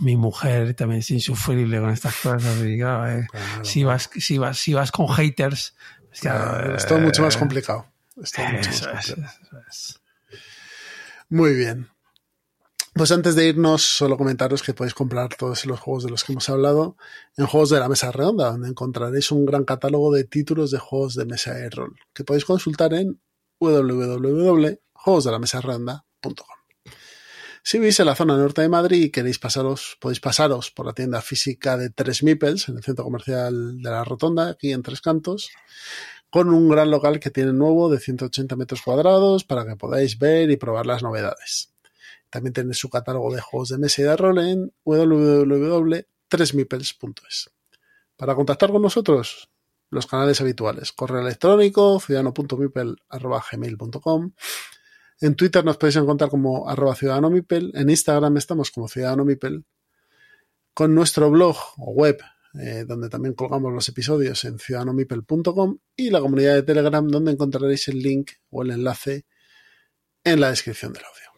mi mujer también es insufrible con estas cosas y claro, eh, Claro. si vas, si vas, si vas con haters, es que, Eh, es todo mucho más complicado. Es todo mucho más eso es, complicado. eso es. Muy bien. Pues antes de irnos, solo comentaros que podéis comprar todos los juegos de los que hemos hablado en Juegos de la Mesa Redonda, donde encontraréis un gran catálogo de títulos de juegos de mesa de rol, que podéis consultar en www.juegosdelamesaredonda.com. Si vivís en la zona norte de Madrid y queréis pasaros, podéis pasaros por la tienda física de Tres Mipels, en el centro comercial de la Rotonda, aquí en Tres Cantos, con un gran local que tiene nuevo de 180 metros cuadrados para que podáis ver y probar las novedades. También tenéis su catálogo de juegos de mesa y de rol en www.tresmipels.es. Para contactar con nosotros, los canales habituales. Correo electrónico, ciudadano.mipel.gmail.com. En Twitter nos podéis encontrar como arroba ciudadanomipel. En Instagram estamos como ciudadanomipel. Con nuestro blog o web, eh, donde también colgamos los episodios en ciudadanomipel.com y la comunidad de Telegram, donde encontraréis el link o el enlace en la descripción del audio.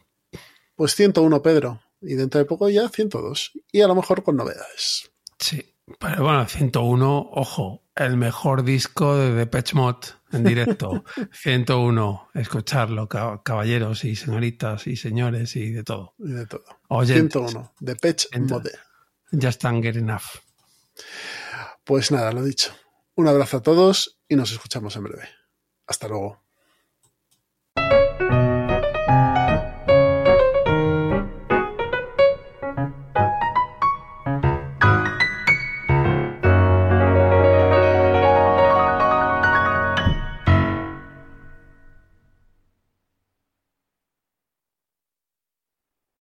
Pues 101, Pedro. Y dentro de poco ya 102. Y a lo mejor con novedades. Sí, pero bueno, 101, ojo, el mejor disco de Depeche Mode en directo. 101, escucharlo, ca- caballeros y señoritas y señores y de todo. Y de todo. Oyentes. 101, de Patch Ento- Mode. Ya están good enough. Pues nada, lo dicho. Un abrazo a todos y nos escuchamos en breve. Hasta luego.